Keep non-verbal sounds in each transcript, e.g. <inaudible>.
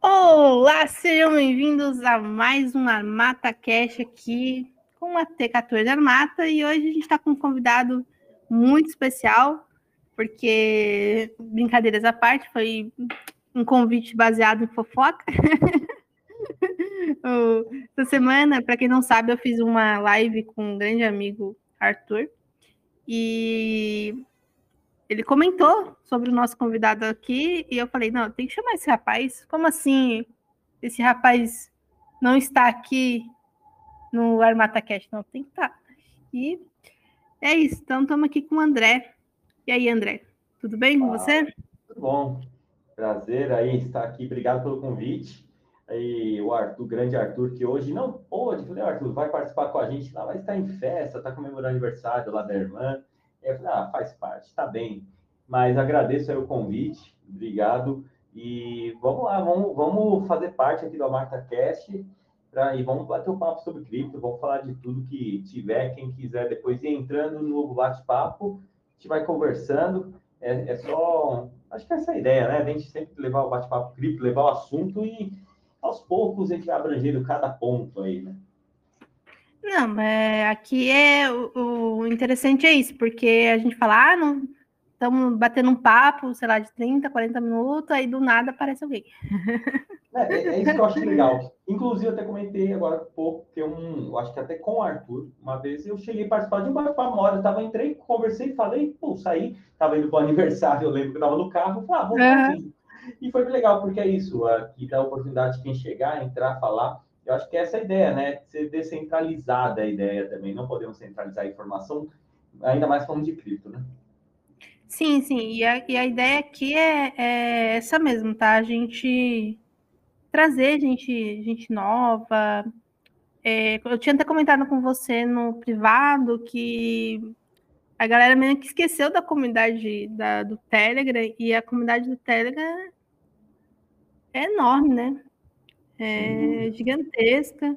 Olá, sejam bem-vindos a mais um Armata Cash aqui com a T14 Armata e hoje a gente está com um convidado muito especial, porque, brincadeiras à parte, foi um convite baseado em fofoca. <laughs> Essa semana, para quem não sabe, eu fiz uma live com um grande amigo, Arthur, e ele comentou sobre o nosso convidado aqui, e eu falei, não, tem que chamar esse rapaz. Como assim esse rapaz não está aqui no Armata Cast? Não, tem que estar. Tá. E é isso, então estamos aqui com o André. E aí, André, tudo bem com ah, você? Tudo bom. Prazer aí estar aqui. Obrigado pelo convite. Aí o Arthur, o grande Arthur, que hoje não pôde. Falei, Arthur, vai participar com a gente lá, vai estar em festa, está comemorando aniversário lá da irmã. Eu falei, ah, faz parte, tá bem. Mas agradeço aí o convite, obrigado. E vamos lá, vamos, vamos fazer parte aqui do Marta Cast pra, e vamos bater um papo sobre cripto, vamos falar de tudo que tiver, quem quiser depois ir entrando no bate-papo, a gente vai conversando. É, é, só, acho que é essa a ideia, né? A gente sempre levar o bate-papo cripto, levar o assunto e aos poucos a gente vai abrangendo cada ponto aí, né? Não, é, aqui é o, o, interessante é isso, porque a gente fala, ah, não estamos batendo um papo, sei lá, de 30, 40 minutos, aí do nada aparece alguém. É, é, é isso que eu acho legal. Inclusive, eu até comentei agora há pouco, que um, eu acho que até com o Arthur, uma vez eu cheguei a participar de um bate-papo, uma hora eu tava, entrei, conversei, falei, pô, saí, tava indo para o <laughs> aniversário, eu lembro que eu tava no carro, falei, ah, vamos uhum. E foi legal, porque é isso, aqui dá a oportunidade de quem chegar, entrar, falar, eu acho que é essa a ideia, né? Ser descentralizada a ideia também. Não podemos centralizar a informação, ainda mais falando de cripto, né? Sim, sim. E a, e a ideia aqui é, é, essa mesmo, tá? A gente trazer gente, gente nova. É, eu tinha até comentado com você no privado que a galera meio que esqueceu da comunidade da, do Telegram e a comunidade do Telegram é enorme, né? É gigantesca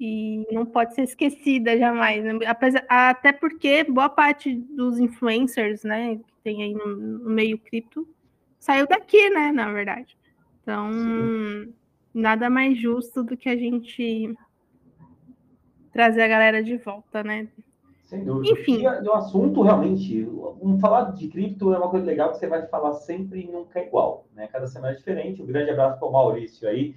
e não pode ser esquecida jamais. Né? Apesar, até porque boa parte dos influencers, né, que tem aí no, no meio cripto, saiu daqui, né, na verdade. Então, Sim. nada mais justo do que a gente trazer a galera de volta, né? Sem dúvida. Enfim. E, o assunto, realmente, um, falar de cripto é uma coisa legal que você vai falar sempre e nunca é igual, né? Cada semana é diferente. Um grande abraço para o Maurício aí,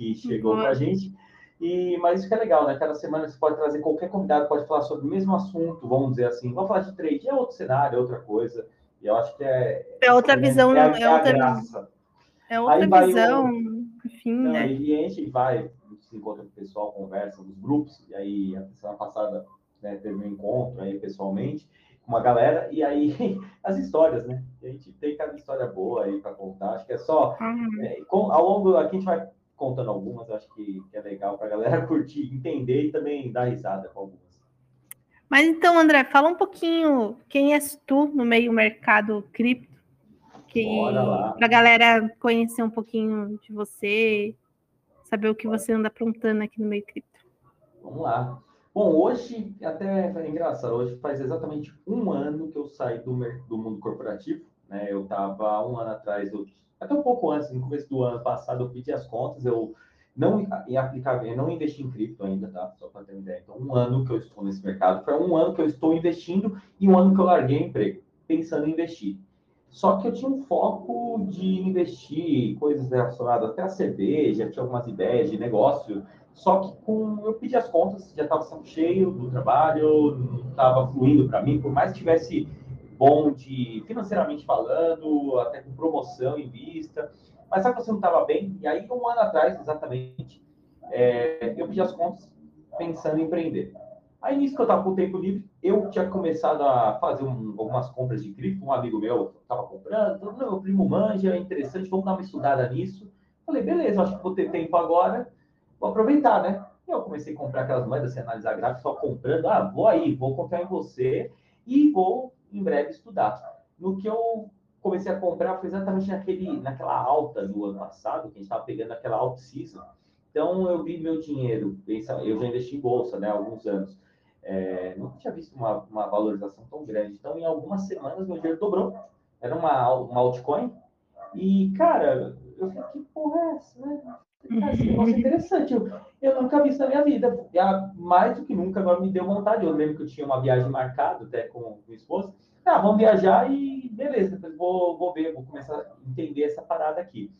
que chegou uhum. para a gente. E, mas isso que é legal, né? Cada semana você pode trazer qualquer convidado, pode falar sobre o mesmo assunto, vamos dizer assim. Vamos falar de trade, é outro cenário, é outra coisa. E eu acho que é. É outra visão, é, é, é outra graça. É outra visão, enfim, não, né? E a gente vai, se encontra com o pessoal, conversa nos grupos, e aí a semana passada né, teve um encontro aí pessoalmente com uma galera, e aí <laughs> as histórias, né? A gente tem cada história boa aí para contar. Acho que é só. Uhum. É, com, ao longo, aqui a gente vai contando algumas, acho que, que é legal para a galera <laughs> curtir, entender e também dar risada com algumas. Mas então, André, fala um pouquinho quem és tu no meio mercado cripto, que para a galera conhecer um pouquinho de você, saber o que Bora. você anda aprontando aqui no meio cripto. Vamos lá. Bom, hoje, até é engraçado, hoje faz exatamente um ano que eu saí do, do mundo corporativo, né? Eu estava um ano atrás, eu até um pouco antes, no começo do ano passado, eu pedi as contas, eu não em aplicar, eu não investi em cripto ainda, tá? Só para ter uma ideia. Então, um ano que eu estou nesse mercado, foi um ano que eu estou investindo e um ano que eu larguei o emprego, pensando em investir. Só que eu tinha um foco de investir coisas relacionadas até a cerveja, tinha algumas ideias de negócio. Só que com eu pedi as contas, já estava cheio do trabalho, não estava fluindo para mim, por mais que tivesse bom de financeiramente falando, até com promoção em vista. Mas sabe que você não estava bem? E aí, um ano atrás, exatamente, é, eu pedi as contas pensando em empreender. Aí, nisso que eu estava com o tempo livre, eu tinha começado a fazer um, algumas compras de cripto. Um amigo meu estava comprando, meu primo manja, é interessante, vamos dar uma estudada nisso. Falei, beleza, acho que vou ter tempo agora, vou aproveitar, né? Eu comecei a comprar aquelas moedas, sem analisar gráfico, só comprando. Ah, vou aí, vou confiar em você e vou em breve estudar. No que eu comecei a comprar foi exatamente naquele, naquela alta do ano passado, que a gente estava pegando aquela alta season. Então eu vi meu dinheiro, eu já investi em bolsa, né, há alguns anos. É, nunca tinha visto uma, uma valorização tão grande. Então, em algumas semanas, meu dinheiro dobrou. Era uma, uma altcoin. E, cara, Eu falei, que porra é essa, né? Esse negócio é interessante. Eu, eu nunca vi isso na minha vida. Mais do que nunca, agora me deu vontade. Eu lembro que eu tinha uma viagem marcada até com minha esposa. Ah, vamos viajar e beleza, depois vou, vou ver, vou começar a entender essa parada aqui.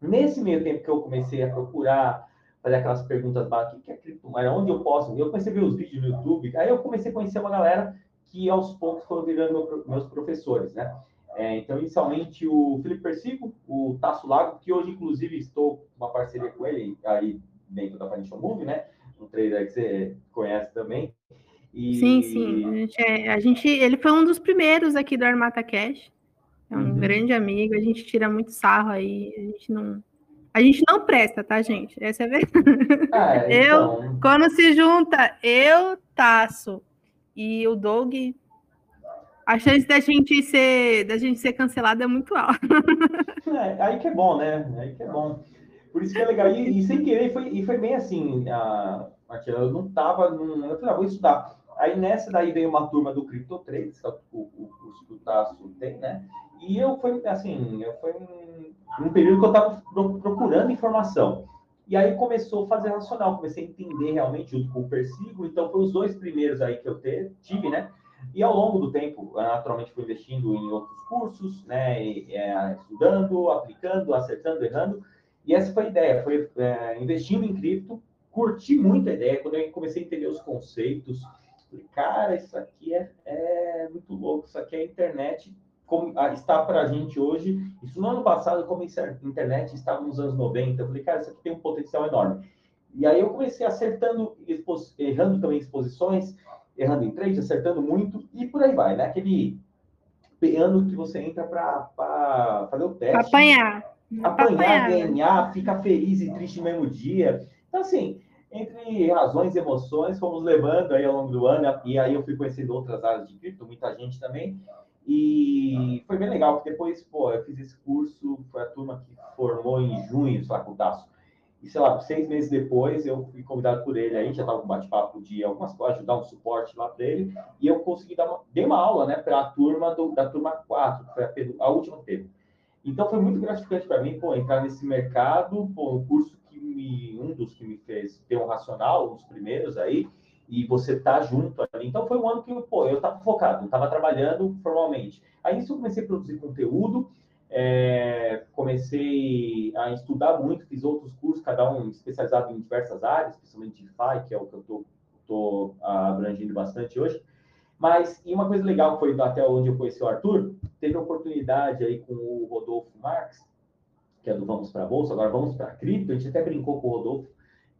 Nesse meio tempo que eu comecei a procurar, fazer aquelas perguntas básicas, o que é criptomoeda, onde eu posso, eu comecei a ver os vídeos no YouTube, aí eu comecei a conhecer uma galera que aos poucos foram virando meus professores, né? É, então, inicialmente, o Felipe Persigo, o Tasso Lago, que hoje, inclusive, estou uma parceria com ele aí dentro da Financial Move, né? Um trader que você conhece também. E... Sim, sim. A gente, é, a gente, ele foi um dos primeiros aqui do Armata Cash. É um uhum. grande amigo, a gente tira muito sarro aí, a gente não. A gente não presta, tá, gente? Essa é a verdade. <laughs> É, <laughs> então... Eu, quando se junta eu, Tasso e o Doug, a chance da gente ser, da gente ser cancelado é muito alta. É, aí que é bom, né? Aí que é bom. Por isso que é legal. E, e sem querer, foi, e foi bem assim, a, eu não tava, num, eu falei, ah, vou estudar. Aí nessa daí veio uma turma do Crypto Trades, que é o, curso que o Tasso tem, né? E eu fui, assim, eu foi um, período que eu estava procurando informação. E aí começou a fazer racional, comecei a entender realmente junto com o Persigo. Então, foi os dois primeiros aí que eu tive, né? E ao longo do tempo, naturalmente, fui investindo em outros cursos, né? É, estudando, aplicando, acertando, errando. E essa foi a ideia, foi é, investindo em cripto, curti muito a ideia. Quando eu comecei a entender os conceitos, falei, cara, isso aqui é, é muito louco, isso aqui é a internet como está para a gente hoje. Isso no ano passado, como a internet estava nos anos 90, eu falei, cara, isso aqui tem um potencial enorme. E aí eu comecei acertando, errando também exposições, errando em trade, acertando muito, e por aí vai, né? Aquele ano que você entra para fazer o teste. Apanhar. Apanhar, ganhar, ficar feliz e triste no mesmo dia. Então, assim, entre razões e emoções, fomos levando aí ao longo do ano, e aí eu fui conhecendo outras áreas de cripto, muita gente também, e foi bem legal, porque depois, pô, eu fiz esse curso, foi a turma que formou em junho, sei E, sei lá, seis meses depois, eu fui convidado por ele aí, já estava com bate-papo de algumas coisas, ajudar um suporte lá para ele, e eu consegui dar uma, dei uma aula, né, para a turma do, da turma 4, que foi a, a última que. Então, foi muito gratificante para mim, pô, entrar nesse mercado, pô, um curso que me, um dos que me fez ter um racional, um dos primeiros aí, e você tá junto ali. Então foi um ano que pô, eu estava focado, estava trabalhando formalmente. Aí isso eu comecei a produzir conteúdo, é, comecei a estudar muito, fiz outros cursos, cada um especializado em diversas áreas, principalmente DeFi, que é o que eu tô, tô abrangindo bastante hoje. Mas, e uma coisa legal foi até onde eu conheci o Arthur, teve a oportunidade aí com o Rodolfo Marques, que é do Vamos para a Bolsa, agora vamos para a Cripto, a gente até brincou com o Rodolfo,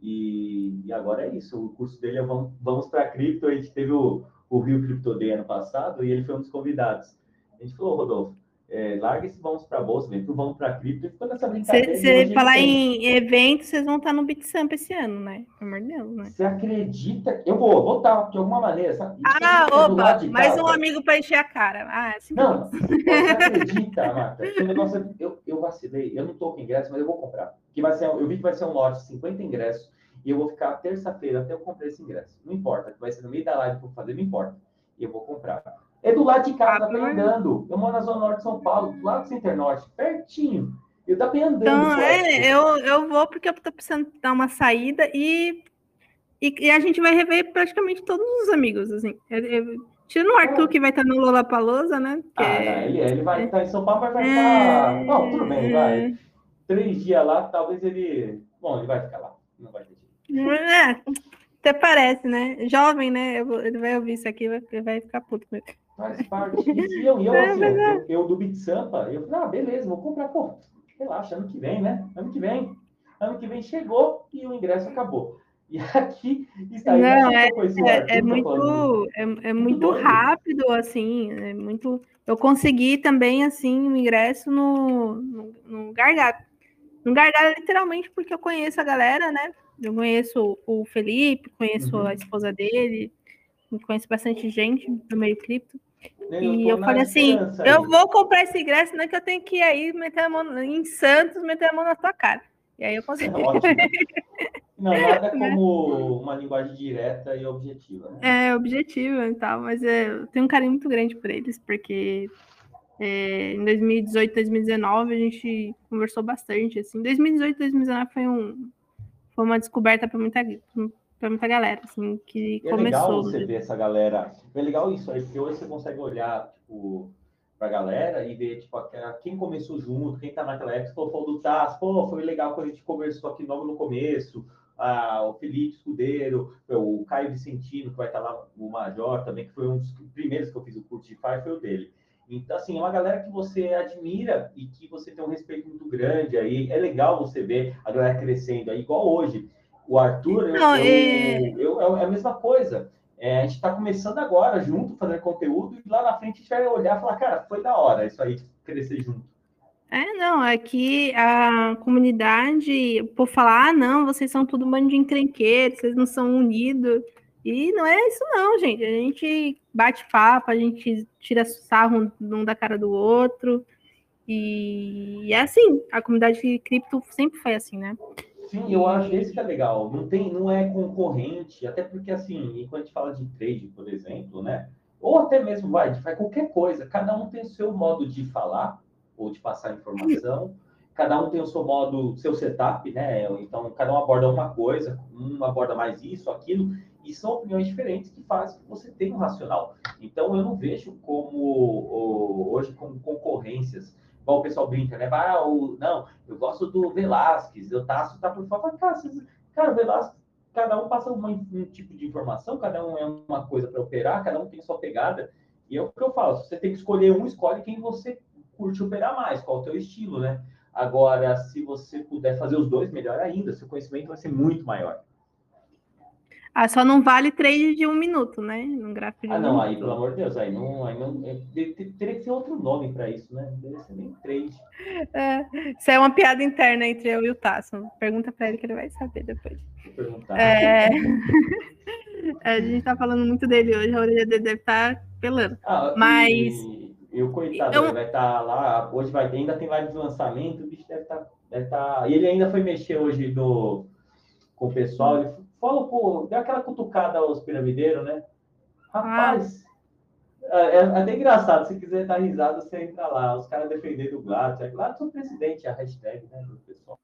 e, e, agora é isso. O curso dele é Vamos, vamos para Cripto. A gente teve o, o Rio Crypto Day ano passado e ele foi um dos convidados. A gente falou, Rodolfo, é, larga esse vamos para a bolsa, vem pro vamos para cripto e ficou nessa brincadeira. Se falar em eventos, vocês vão estar no BitSamp esse ano, né? Pelo amor de Deus, né? Você acredita? Eu vou, vou estar de alguma maneira. Sabe? Ah, opa, mais um amigo para encher a cara. Ah, assim não, você acredita, <laughs> Marta? Negócio, eu, eu vacilei, eu não estou com ingresso, mas eu vou comprar. Que vai ser, eu vi que vai ser um lote de 50 ingressos e eu vou ficar terça-feira até eu comprar esse ingresso. Não importa, vai ser no meio da live que eu vou fazer, não importa. E eu vou comprar. É do lado de casa, tá andando. Eu moro na Zona Norte de São Paulo, do lado do Center Norte, pertinho. Eu tá andando. Então, é, eu, eu vou porque eu tô precisando dar uma saída e, e, e, a gente vai rever praticamente todos os amigos, assim. Eu, eu, tirando o Arthur, é. que vai estar no Lollapalooza, né? Que ah, é... ele, ele vai estar em São Paulo, mas vai estar... É... Não, tudo bem, vai. Três dias lá, talvez ele... Bom, ele vai ficar lá. Não vai ter é, até parece, né? Jovem, né? Ele vai ouvir isso aqui, vai, vai ficar puto com Faz parte. E eu, eu, assim, eu, eu do Bit Sampa, eu falei, ah, beleza, vou comprar, pô, relaxa, ano que vem, né? Ano que vem. Ano que vem chegou e o ingresso acabou. E aqui está aí. Não, é, é, é, muito, é, é, muito rápido, assim, é muito. Eu consegui também, assim, o ingresso no, no, no Gargalo. No Gargalo, literalmente, porque eu conheço a galera, né? Eu conheço o Felipe, conheço uhum. a esposa dele, conheço bastante gente do meio cripto. Eu e eu falei assim: aí. eu vou comprar esse ingresso, não é que eu tenho que ir aí meter a mão em Santos, meter a mão na tua cara. E aí eu consegui. <laughs> não, nada como uma linguagem direta e objetiva. Né? É, objetiva e tal, mas é, eu tenho um carinho muito grande por eles, porque É, em 2018, 2019 a gente conversou bastante. Assim, 2018, 2019 foi um foi uma descoberta para muita para muita galera, assim, que é começou. É legal você ver essa galera. É legal isso aí, porque hoje você consegue olhar, tipo, pra galera e ver, tipo, quem começou junto, quem tá naquela época, pô, falou do Taz, pô, foi legal quando a gente conversou aqui logo no começo, ah, o Felipe Escudeiro, o Caio Vicentino, que vai estar tá lá, o Major também, que foi um dos primeiros que eu fiz o curso de FI, foi o dele. Então, assim, é uma galera que você admira e que você tem um respeito muito grande aí. É legal você ver a galera crescendo aí, igual hoje. O Arthur, Não, eu, é... Eu, eu, é a mesma coisa. É, a gente está começando agora junto, fazendo conteúdo, e lá na frente a gente vai olhar e falar, cara, foi da hora isso aí, crescer junto. É, não, aqui é a comunidade, por falar, ah, não, vocês são tudo um bando de encrenqueiros, vocês não são unidos. E não é isso, não, gente. A gente bate papo, a gente tira sarro um da cara do outro. E é assim, a comunidade de cripto sempre foi assim, né? Sim, eu acho esse que é legal. Não tem, não é concorrente, até porque assim, quando a gente fala de trade, por exemplo, né? Ou até mesmo vai, faz qualquer coisa, cada um tem o seu modo de falar ou de passar informação, cada um tem o seu modo, seu setup, né? Então, cada um aborda uma coisa, um aborda mais isso, aquilo, e são opiniões diferentes que fazem que você tenha um racional. Então, eu não vejo como hoje como concorrências Igual o pessoal brinca, né? Ah, o, não, eu gosto do Velasquez, eu taço, tá por fora. Cara, cara, o Velasquez, cada um passa um tipo de informação, cada um é uma coisa para operar, cada um tem sua pegada. E é o que eu falo, você tem que escolher um, escolhe quem você curte operar mais, qual o teu estilo, né? Agora, se você puder fazer os dois, melhor ainda, seu conhecimento vai ser muito maior. Ah, só não vale trade de um minuto, né? Num gráfico de Ah, não, aí, pelo amor de Deus, aí não. Aí não é, teria que ser outro nome para isso, né? Não deveria ser nem trade. É, isso é uma piada interna entre eu e o Tasso. Pergunta para ele que ele vai saber depois. Vou perguntar. É... <laughs> a gente tá falando muito dele hoje, a orelha dele deve estar tá pelando. Ah, Mas. Eu, coitado, eu... ele vai estar tá lá, hoje vai ter, ainda tem live de lançamento, o bicho deve estar. Tá, deve tá... E ele ainda foi mexer hoje no, com o pessoal, ele Fala, pô, dá aquela cutucada aos piramideiros, né? Rapaz, ah. é, é, até engraçado. Se quiser dar risada, você entra lá. Os caras defendendo o Gladys. É Gladys é o presidente, a hashtag, né, do pessoal.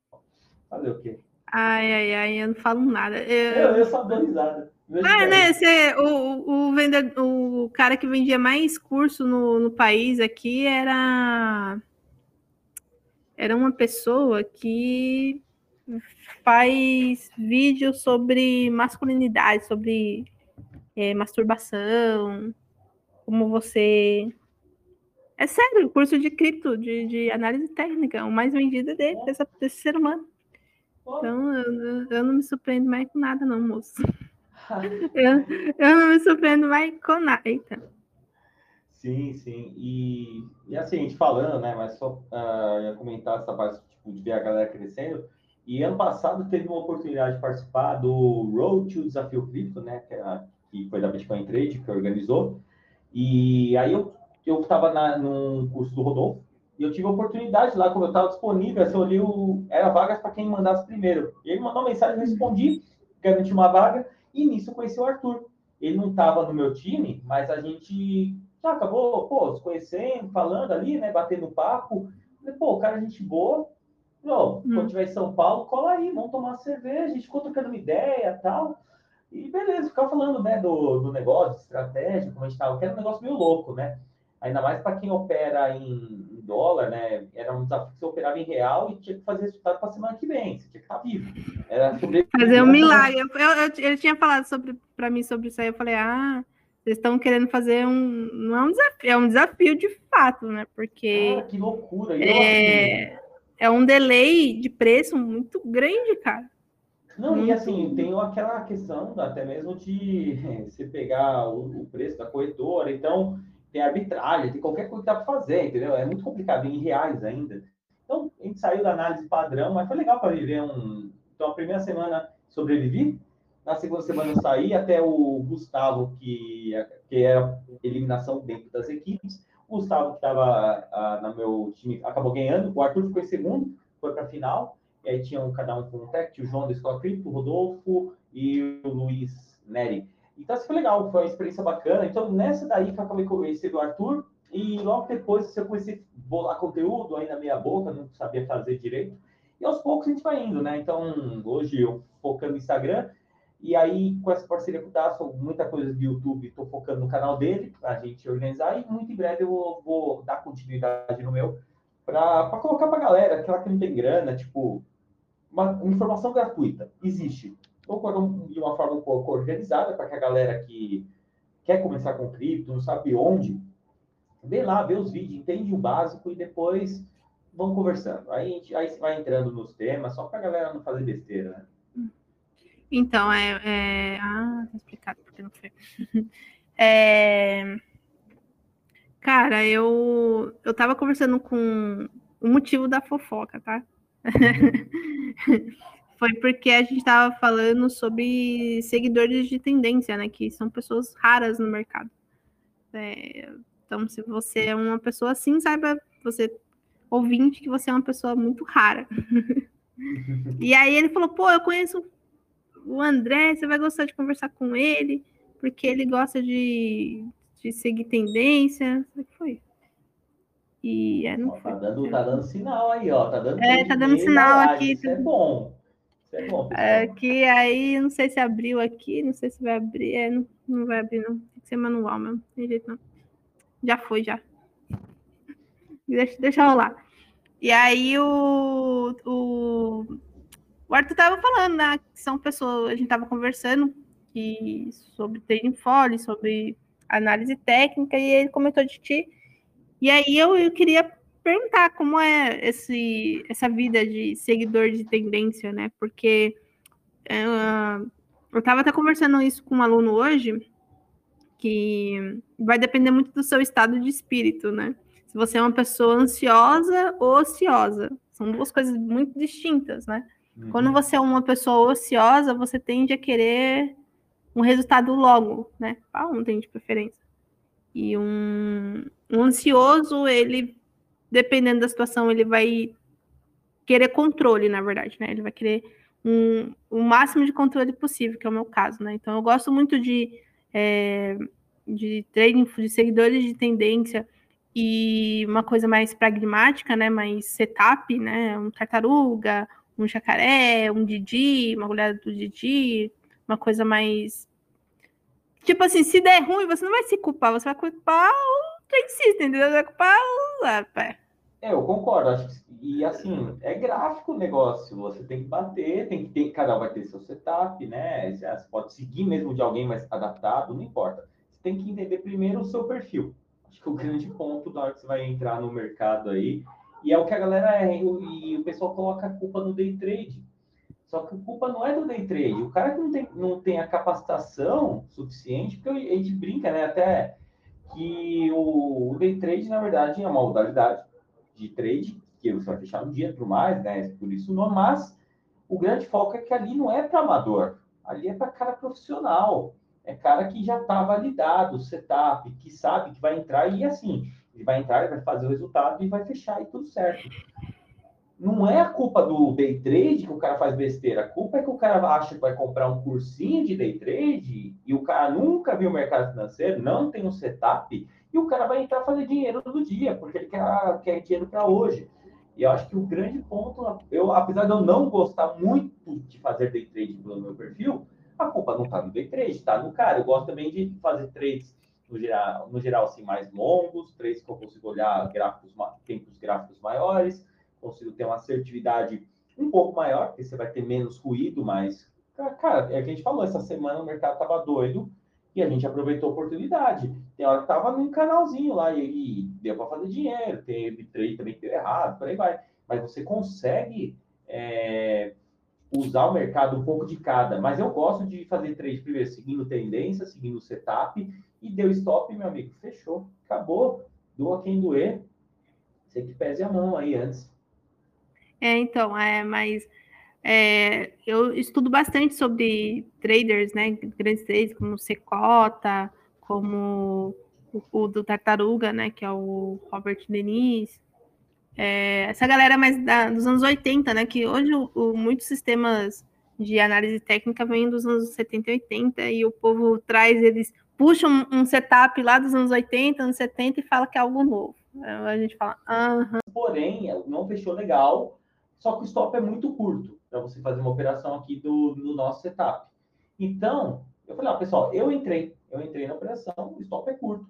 Fazer o quê? Ai, ai, ai, eu não falo nada. Eu, eu, eu só dou risada. Ah, né? Você, o, o, vendedor, o cara que vendia mais curso no, no país aqui era. Era uma pessoa que faz vídeos sobre masculinidade, sobre é, masturbação, como você. É sério, o curso de cripto, de, de análise técnica, o mais vendido dele, desse, desse ser humano. Então, eu, eu não me surpreendo mais com nada, não, moço. <laughs> eu, eu não me surpreendo mais com nada. Eita. Sim, sim. E, e assim, a gente falando, né? Mas só uh, ia comentar essa parte tipo, de ver a galera crescendo. E ano passado teve uma oportunidade de participar do Road to Desafio Cripto, né? Que, é que foi da Bitcoin Trade, que organizou. E aí eu estava num curso do Rodolfo e eu tive a oportunidade lá, como eu estava disponível, assim, eu olhei o, era vagas para quem mandasse primeiro. E ele mandou uma mensagem, eu respondi, garanti uma vaga, e nisso eu conheci o Arthur. Ele não estava no meu time, mas a gente já acabou, pô, se conhecendo, falando ali, né, batendo papo. Falei, pô, o cara é gente boa, não, hum. quando tiver em São Paulo, cola aí, vamos tomar cerveja, a gente ficou trocando uma ideia tal. E beleza, ficar falando né, do, do negócio, de estratégia, como a gente estava, que era um negócio meio louco, né? Ainda mais para quem opera em, em, dólar, né? Era um desafio que você operava em real e tinha que fazer resultado para semana que vem, você tinha que estar vivo. Era sobre... Fazer um milagre. Eu, eu, eu, tinha falado sobre para mim sobre isso aí, eu falei, ah, vocês estão querendo fazer um. Não é um desafio, é um desafio de fato, né? Porque. Ah, que loucura! é... Assim, é um delay de preço muito grande, cara. Não, muito... e assim, tem aquela questão até mesmo de <laughs> você pegar o, o, preço da corretora, então tem arbitragem, tem qualquer coisa que dá para fazer, entendeu? É muito complicado, em reais ainda. Então, a gente saiu da análise padrão, mas foi legal para viver um. Então, a primeira semana sobrevivi, na segunda semana eu saí, até o Gustavo, que, que era eliminação dentro das equipes, o Gustavo, que estava uh, no meu time, acabou ganhando. O Arthur ficou em segundo, foi para a final. E aí tinham cada um com um tech, o João da Escola Cripto, o Rodolfo e o Luiz Neri. Então, isso foi legal, foi uma experiência bacana. Então, nessa daí que eu acabei conhecendo o Arthur, E logo depois eu comecei a bolar conteúdo aí na minha boca, não sabia fazer direito. E aos poucos a gente vai indo, né? Então, hoje eu focando no Instagram, e aí com essa parceria com o Daço, muita coisa do YouTube, estou focando no canal dele, para a gente organizar, e muito em breve eu vou dar continuidade no meu, para colocar para a galera, aquela que não tem grana, tipo, uma informação gratuita, existe. Ou de uma forma um pouco organizada, para que a galera que quer começar com cripto, não sabe onde, vê lá, vê os vídeos, entende o básico e depois vamos conversando. Aí, aí você vai entrando nos temas, só para a galera não fazer besteira, né? Então, é. é... Ah, tá explicado porque não foi. <laughs> é... Cara, eu, eu tava conversando com o motivo da fofoca, tá? <laughs> foi porque a gente estava falando sobre seguidores de tendência, né? Que são pessoas raras no mercado. É, então, se você é uma pessoa assim, saiba, você ouvinte, que você é uma pessoa muito rara. <laughs> e aí ele falou: pô, eu conheço o André, você vai gostar de conversar com ele, porque ele gosta de, de seguir tendência. O que foi? E é, não ó, foi. Tá dando, tá dando sinal aí, ó. Tá dando é, tá dando sinal aqui. Isso é bom. Isso é bom. É, que aí, não sei se abriu aqui, não sei se vai abrir. É, não, não vai abrir, não. Tem que ser manual mesmo. Tem jeito, não. Já foi, já. Deixa, deixa rolar. E aí o, o, o Arthur tava falando, né? Que são pessoas, a gente tava conversando e, sobre trading folly, sobre análise técnica, e ele comentou de ti. E aí eu, eu queria perguntar como é esse, essa vida de seguidor de tendência, né? Porque uh, eu estava até conversando isso com um aluno hoje, que vai depender muito do seu estado de espírito, né? Se você é uma pessoa ansiosa ou ociosa. São duas coisas muito distintas, né? Uhum. Quando você é uma pessoa ociosa, você tende a querer um resultado logo, né? Ah, um tem de preferência. E um, um ansioso, ele, dependendo da situação, ele vai querer controle, na verdade, né? Ele vai querer um, o máximo de controle possível, que é o meu caso, né? Então, eu gosto muito de é, de trading, de seguidores de tendência e uma coisa mais pragmática, né, mais setup, né, um tartaruga, um jacaré, um Didi, uma goleada do Didi, uma coisa mais tipo assim, se der ruim, você não vai se culpar, você vai culpar o system, entendeu? Você vai culpar o é, eu concordo. Acho que, e assim, é gráfico o negócio. Você tem que bater, tem que ter, cada um vai ter seu setup, né? Você pode seguir mesmo de alguém mais adaptado, não importa. Você tem que entender primeiro o seu perfil. Acho que o grande ponto na hora que você vai entrar no mercado aí, e é o que a galera é, e o pessoal coloca a culpa no day trade. Só que a culpa não é do day trade. O cara que não tem, não tem a capacitação suficiente, porque a gente brinca, né? Até que o, o day trade, na verdade, é uma modalidade de trade, que você vai fechar um dia tudo mais, né? Por isso não, mas o grande foco é que ali não é para amador, ali é para cara profissional, é cara que já está validado, setup, que sabe que vai entrar e assim, ele vai entrar, ele vai fazer o resultado e vai fechar e tudo certo. Não é a culpa do day trade que o cara faz besteira, a culpa é que o cara acha que vai comprar um cursinho de day trade e o cara nunca viu o mercado financeiro, não tem um setup e o cara vai entrar fazer dinheiro todo dia, porque ele quer, quer dinheiro para hoje. E eu acho que o grande ponto, eu, apesar de eu não gostar muito de fazer day trade pelo meu perfil, a culpa não está no day trade, está no cara. Eu gosto também de fazer trades no geral, no geral assim, mais longos, trades que eu consigo olhar gráficos, tempos gráficos maiores, consigo ter uma assertividade um pouco maior, porque você vai ter menos ruído, mas, cara, é o que a gente falou, essa semana o mercado estava doido, e a gente aproveitou a oportunidade. Tem hora que tava num canalzinho lá e, e deu para fazer dinheiro, teve trade também que deu errado, por aí vai. Mas você consegue é, usar o mercado um pouco de cada. Mas eu gosto de fazer trade primeiro, seguindo tendência, seguindo setup, e deu stop, meu amigo, fechou, acabou, doa quem doer. Você que pese a mão aí antes. É, então, é, mas é, eu estudo bastante sobre traders, né? Grandes traders como Secota, como o, o, do Tartaruga, né? Que é o Robert Denis. É, essa galera mais da, dos anos 80, né? Que hoje o, o, muitos sistemas de análise técnica vêm dos anos 70 e 80 e o povo traz eles puxa um, um, setup lá dos anos 80, anos 70 e fala que é algo novo. A gente fala, aham. Porém, não fechou legal, só que o stop é muito curto para você fazer uma operação aqui do, do nosso setup. Então, eu falei, ó, pessoal, eu entrei, eu entrei na operação, o stop é curto.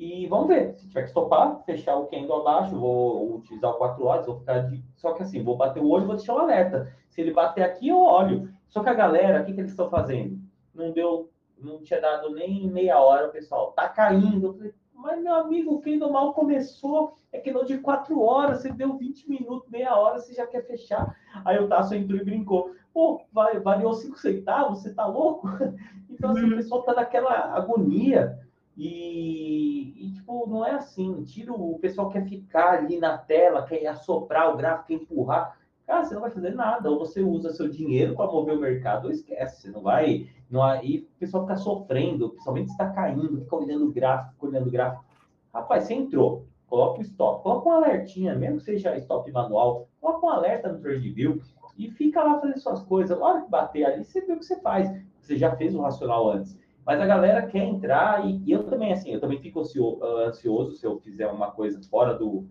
E vamos ver, se tiver que stopar, fechar o candle abaixo, vou utilizar o 4 horas, vou ficar de. Só que assim, vou bater o olho, vou deixar o alerta. Se ele bater aqui, eu olho. Só que a galera, o que, que eles estão fazendo? Não deu, não tinha dado nem meia hora, o pessoal tá caindo. Eu falei, mas meu amigo, o candle mal começou, é que não de 4 horas, você deu 20 minutos, meia hora, você já quer fechar. Aí o Tasso entrou e brincou. Pô, variou 5 centavos, você tá louco? <laughs> Então, assim, o uhum. pessoal tá naquela agonia. E, e, tipo, não é assim. Tira o, o pessoal quer ficar ali na tela, quer assoprar o gráfico, quer empurrar. Cara, você não vai fazer nada. Ou você usa seu dinheiro para mover o mercado, ou esquece. Você não vai. Não, aí o pessoal fica sofrendo, principalmente está caindo, fica olhando o gráfico, fica olhando o gráfico. Rapaz, você entrou, coloca o stop, coloca um alertinha, mesmo que seja stop manual, coloca um alerta no TradeView e fica lá fazendo suas coisas. A hora que bater ali, você vê o que você faz. Você já fez o racional antes. Mas a galera quer entrar e, e eu também, assim, eu também fico ansioso, ansioso se eu fizer uma coisa fora do,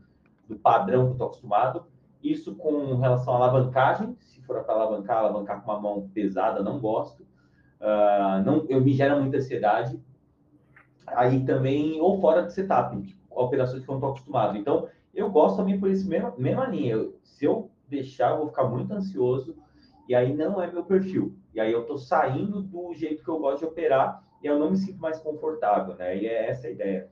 do padrão que eu estou acostumado. Isso com relação à alavancagem, se for para alavancar, alavancar com uma mão pesada, não gosto. Uh, não, eu me gera muita ansiedade. Aí também, ou fora de setup, tipo, operações que eu não estou acostumado. Então, eu gosto também por esse mesmo, mesma linha. Eu, se eu deixar, eu vou ficar muito ansioso, e aí não é meu perfil. E aí eu estou saindo do jeito que eu gosto de operar e eu não me sinto mais confortável, né? E é essa a ideia.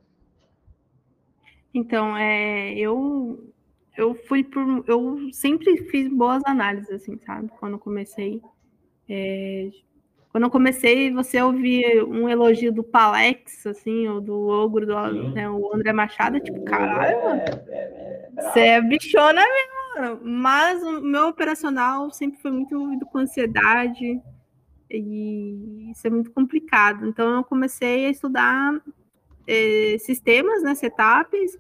Então, é, eu eu fui por eu sempre fiz boas análises assim, sabe? Quando comecei é, quando eu comecei, você ouvia um elogio do Palex, assim, ou do Ogro, do né, o André Machado, tipo, caralho, mano, é, é, é você é bichona mesmo, Mas o meu operacional sempre foi muito envolvido com ansiedade, e isso é muito complicado. Então, eu comecei a estudar eh, sistemas, né, setups.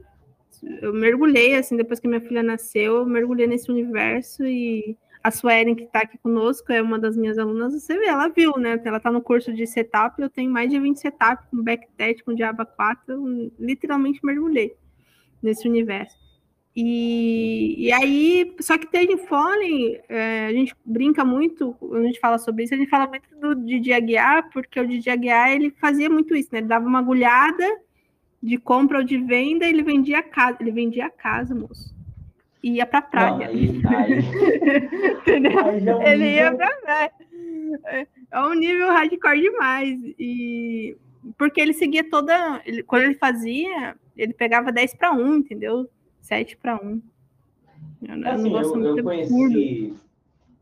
Eu mergulhei, assim, depois que minha filha nasceu, eu mergulhei nesse universo e a Suelen, que está aqui conosco, é uma das minhas alunas, você vê, ela viu, né? Ela está no curso de setup, eu tenho mais de 20 setups com backtest, com Java 4, eu literalmente mergulhei nesse universo. E, e aí, só que Trading Fallen, é, a gente brinca muito, quando a gente fala sobre isso, a gente fala muito do Didi Aguiar, porque o Didi Aguiar, ele fazia muito isso, né? Ele dava uma agulhada de compra ou de venda, ele vendia a casa, ele vendia a casa, moço. E ia pra praia. Não, aí, aí... <laughs> Entendeu? É ele ia pra praia. É um nível hardcore demais. E porque ele seguia toda. Ele, quando ele fazia, ele pegava 10 para 1, entendeu? 7 para 1. Eu, assim, eu, eu conheci,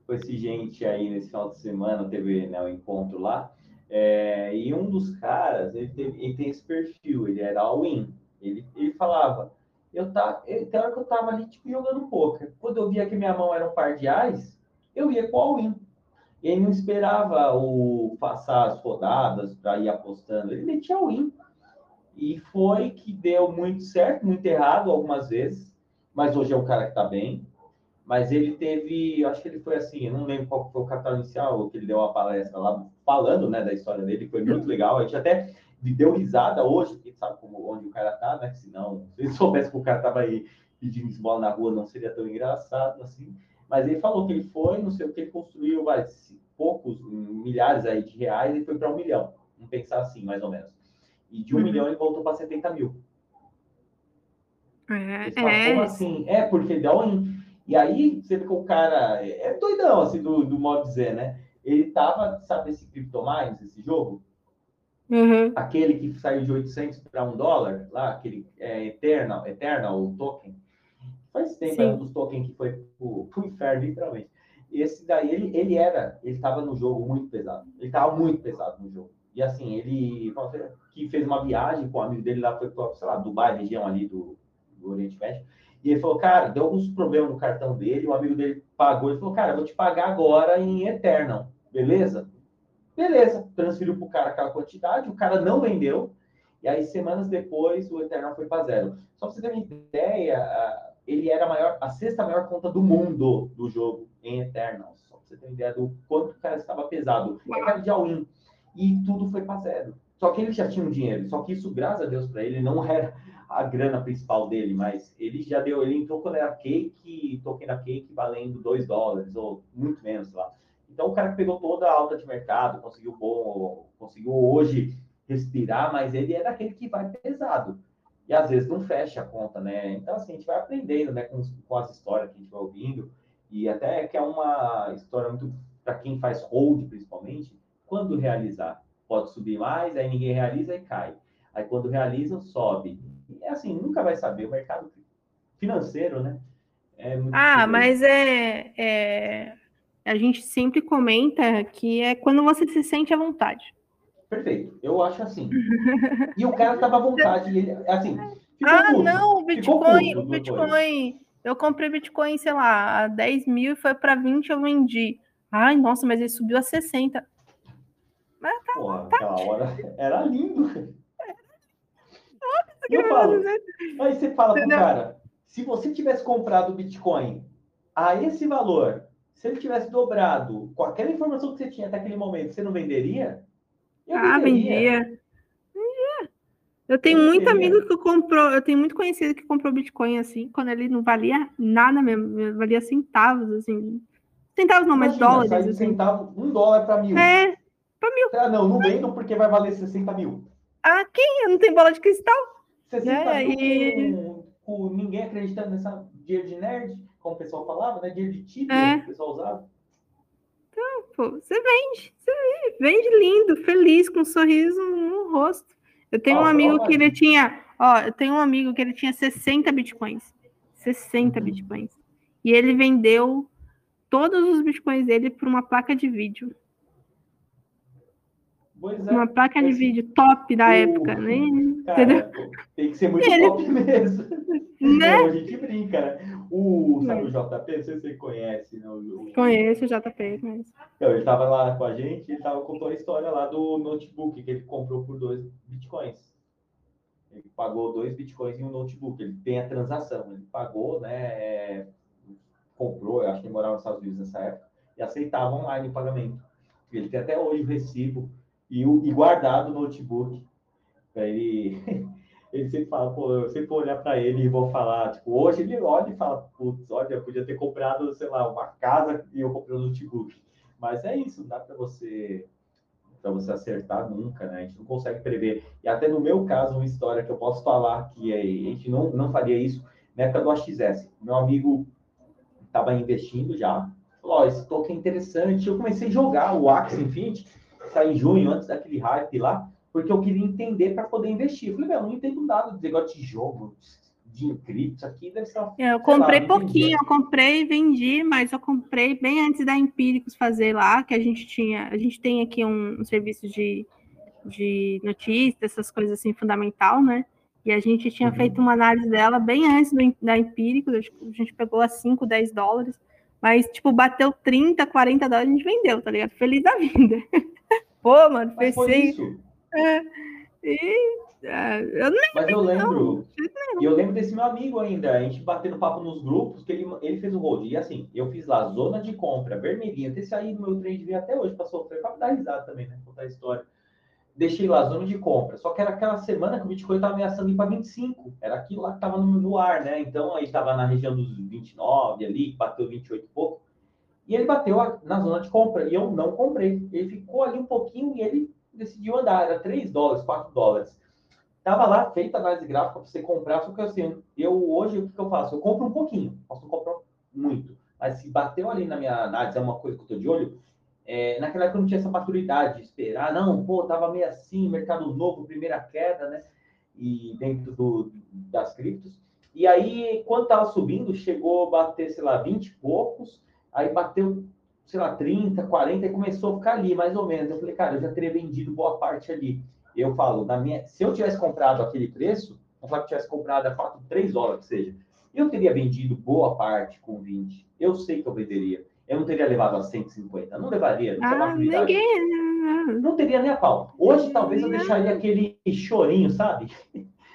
conheci gente aí nesse final de semana, teve né, um encontro lá, é, e um dos caras, ele, teve, ele tem esse perfil, ele era all-in. Ele, ele falava, eu tá, tem hora que eu tava ali, tipo, jogando poker. Quando eu via que minha mão era um par de ais, eu ia com all-in. Ele não esperava o passar as rodadas para ir apostando, ele metia all-in. E foi que deu muito certo, muito errado algumas vezes, mas hoje é um cara que está bem. Mas ele teve, acho que ele foi assim, eu não lembro qual foi o capital inicial que ele deu uma palestra lá, falando né, da história dele, foi muito legal. A gente até deu risada hoje, porque sabe como, onde o cara tá, né? Senão, se ele soubesse que o cara tava aí pedindo esmola na rua, não seria tão engraçado assim. Mas ele falou que ele foi, não sei o que, ele construiu vai, poucos, milhares aí de reais e foi para um milhão. Vamos pensar assim, mais ou menos. E de um uhum. milhão ele voltou para 70 mil. É, falam, é. Como assim? É, porque dá um. E aí, você vê que o cara é doidão, assim, do, do modo de dizer, né? Ele tava, sabe, esse CryptoMines, esse jogo? Uhum. Aquele que saiu de 800 para 1 dólar, lá, aquele é, Eternal, Eternal token. Faz tempo, é um dos tokens que foi pro, pro inferno, literalmente. Esse daí, ele, ele era, ele estava no jogo muito pesado. Ele estava muito pesado no jogo. E assim, ele que fez uma viagem com um amigo dele lá, foi para, sei lá, Dubai, região ali do, do Oriente Médio. E ele falou, cara, deu alguns problemas no cartão dele, o amigo dele pagou, ele falou, cara, eu vou te pagar agora em Eternal, beleza? Beleza, transferiu para o cara aquela quantidade, o cara não vendeu, e aí semanas depois o Eternal foi para zero. Só para você ter uma ideia, ele era a, maior, a sexta maior conta do mundo do jogo em Eternal. Só para você ter uma ideia do quanto o cara estava pesado. É cara de all-in. E tudo foi para zero. Só que ele já tinha um dinheiro, só que isso, graças a Deus para ele, não <laughs> era a grana principal dele, mas ele já deu, ele entrou quando era cake, token da cake valendo 2 dólares, ou muito menos, lá. Então o cara que pegou toda a alta de mercado, conseguiu bom, conseguiu hoje respirar, mas ele é daquele que vai pesado. E às vezes não fecha a conta, né? Então, assim, a gente vai aprendendo, né, com, com as histórias que a gente vai ouvindo, e até que é uma história muito para quem faz hold, principalmente, quando realizar, pode subir mais, aí ninguém realiza e cai. Aí quando realizam, sobe. E é assim, nunca vai saber. O mercado financeiro, né? É ah, mas é, é, A gente sempre comenta que é quando você se sente à vontade. Perfeito. Eu acho assim. E o cara estava à vontade. Ele, assim, ah, puto, não, o Bitcoin, o Bitcoin. Eu comprei Bitcoin, sei lá, a 10 mil e foi para 20 eu vendi. Ai, nossa, mas ele subiu a 60. Mas tá, Porra, tá. hora era lindo. Eu falo, aí você fala pro cara, se você tivesse comprado o Bitcoin a esse valor, se ele tivesse dobrado com aquela informação que você tinha até aquele momento, você não venderia? Eu ah, venderia. vendia. Eu tenho eu muito venderia. amigo que comprou, eu tenho muito conhecido que comprou Bitcoin assim, quando ele não valia nada mesmo, valia centavos, assim. Centavos não, mas dólares. Assim. centavo, um dólar para mil. É, para mil. Ah, não, não vendo porque vai valer 60 mil. Ah, quem? Não tem bola de cristal? 60 né? mil e... com, com, ninguém acreditando nessa dinheiro de nerd, como o pessoal falava, né? Dinheiro de título, é. que o pessoal usava. Então, pô, você vende, você vende lindo, feliz, com um sorriso no rosto. Eu tenho um amigo que ele tinha, ó, eu tenho um amigo que ele tinha 60 bitcoins. 60 uhum. bitcoins. E ele vendeu todos os bitcoins dele por uma placa de vídeo. É, uma placa de vídeo top da época, né? Cara, tem que ser muito ele... top mesmo. <laughs> Né? Não, a gente brinca, né? O, sabe o JP? Não sei se você conhece, né? O, Conheço o JP, mas... Então, ele estava lá com a gente e tava, contou a história lá do notebook que ele comprou por dois bitcoins. Ele pagou dois bitcoins em um notebook. Ele tem a transação. Ele pagou, né? É, comprou, eu acho que ele morava nos Estados Unidos nessa época, e aceitava online o pagamento. Ele tem até hoje o recibo e, o, e guardado no notebook. Ele, <laughs> ele sempre fala, pô, eu sempre vou olhar para ele e vou falar, tipo, hoje ele olha e fala, putz, olha, eu podia ter comprado, sei lá, uma casa e eu comprei um notebook. Mas é isso, não dá para você para você acertar nunca, né? A gente não consegue prever. E até no meu caso, uma história que eu posso falar que a gente não, não faria isso na época do AXS. Meu amigo estava investindo já, falou, oh, esse token é interessante. Eu comecei a jogar o Axie Infinity tá em junho, antes daquele hype lá, porque eu queria entender para poder investir. Eu falei, meu, eu não entendo nada de negócio de jogo, de cripto, isso aqui deve ser uma, Eu comprei lá, pouquinho, eu comprei e vendi, mas eu comprei bem antes da Empíricos fazer lá, que a gente tinha, a gente tem aqui um, um serviço de, de notícias, essas coisas assim, fundamental, né? E a gente tinha uhum. feito uma análise dela bem antes do, da Empíricos, a gente pegou a 5, 10 dólares, mas, tipo, bateu 30, 40 dólares, a gente vendeu, tá ligado? Feliz da vida. <laughs> Pô, mano, Mas pensei. Isso. É, e, é, eu não Mas eu lembro. E eu lembro desse meu amigo ainda. A gente batendo papo nos grupos, que ele, ele fez o hold. E assim, eu fiz lá, zona de compra, vermelhinha. Ter saído no meu trem de vir até hoje para sofrer, para dar risada também, né? Contar a história. Deixei lá, zona de compra. Só que era aquela semana que o Bitcoin estava ameaçando ir para 25. Era aquilo lá que estava no, no, ar, né? Então aí estava na região dos 29 ali, bateu 28 e pouco. E ele bateu na zona de compra e eu não comprei. Ele ficou ali um pouquinho e ele decidiu andar. Era 3 dólares, 4 dólares. Tava lá feita a análise gráfica para você comprar, só que assim, eu hoje o que, eu faço? Eu compro um pouquinho, posso comprar muito. Mas se bateu ali na minha análise, é uma coisa que eu tô de olho, é, naquela época eu não tinha essa maturidade de esperar, não, pô, tava meio assim, mercado novo, primeira queda, né? E dentro do, das criptos. E aí, quando tava subindo, chegou a bater, sei lá, 20 e poucos, Aí bateu, sei lá, 30, 40 e começou a ficar ali, mais ou menos. Eu falei, cara, eu já teria vendido boa parte ali. Eu falo, na minha, se eu tivesse comprado aquele preço, vamos falar que tivesse comprado a 4, 3 dólares, que seja, eu teria vendido boa parte com 20. Eu sei que eu venderia. Eu não teria levado a 150. Não levaria. Não ah, ninguém. Não teria nem a pau. Hoje, talvez, eu deixaria aquele chorinho, sabe?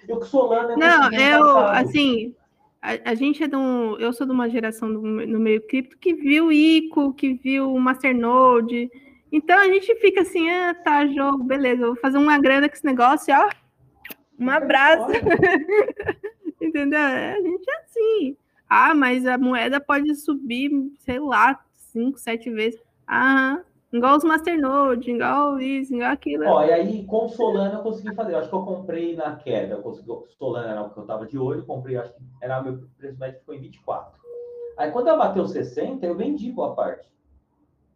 Eu que sou lana. Não, eu, assim, a, a, gente é de um, eu sou de uma geração do, no meio cripto que viu ICO, que viu Masternode, Então a gente fica assim, ah, tá, jogo, beleza, vou fazer uma grana com esse negócio, ó. Um abraço. <laughs> Entendeu? A gente é assim. Ah, mas a moeda pode subir, sei lá, cinco, sete vezes. Ah, igual os Masternode, igual isso, igual aquilo. Ó, e aí com Solana eu consegui fazer. Eu acho que eu comprei na queda. Eu consegui, Solana era o que eu tava de olho, comprei, acho que era meu preço médio ficou em 24. Aí quando ela bateu 60, eu vendi boa parte.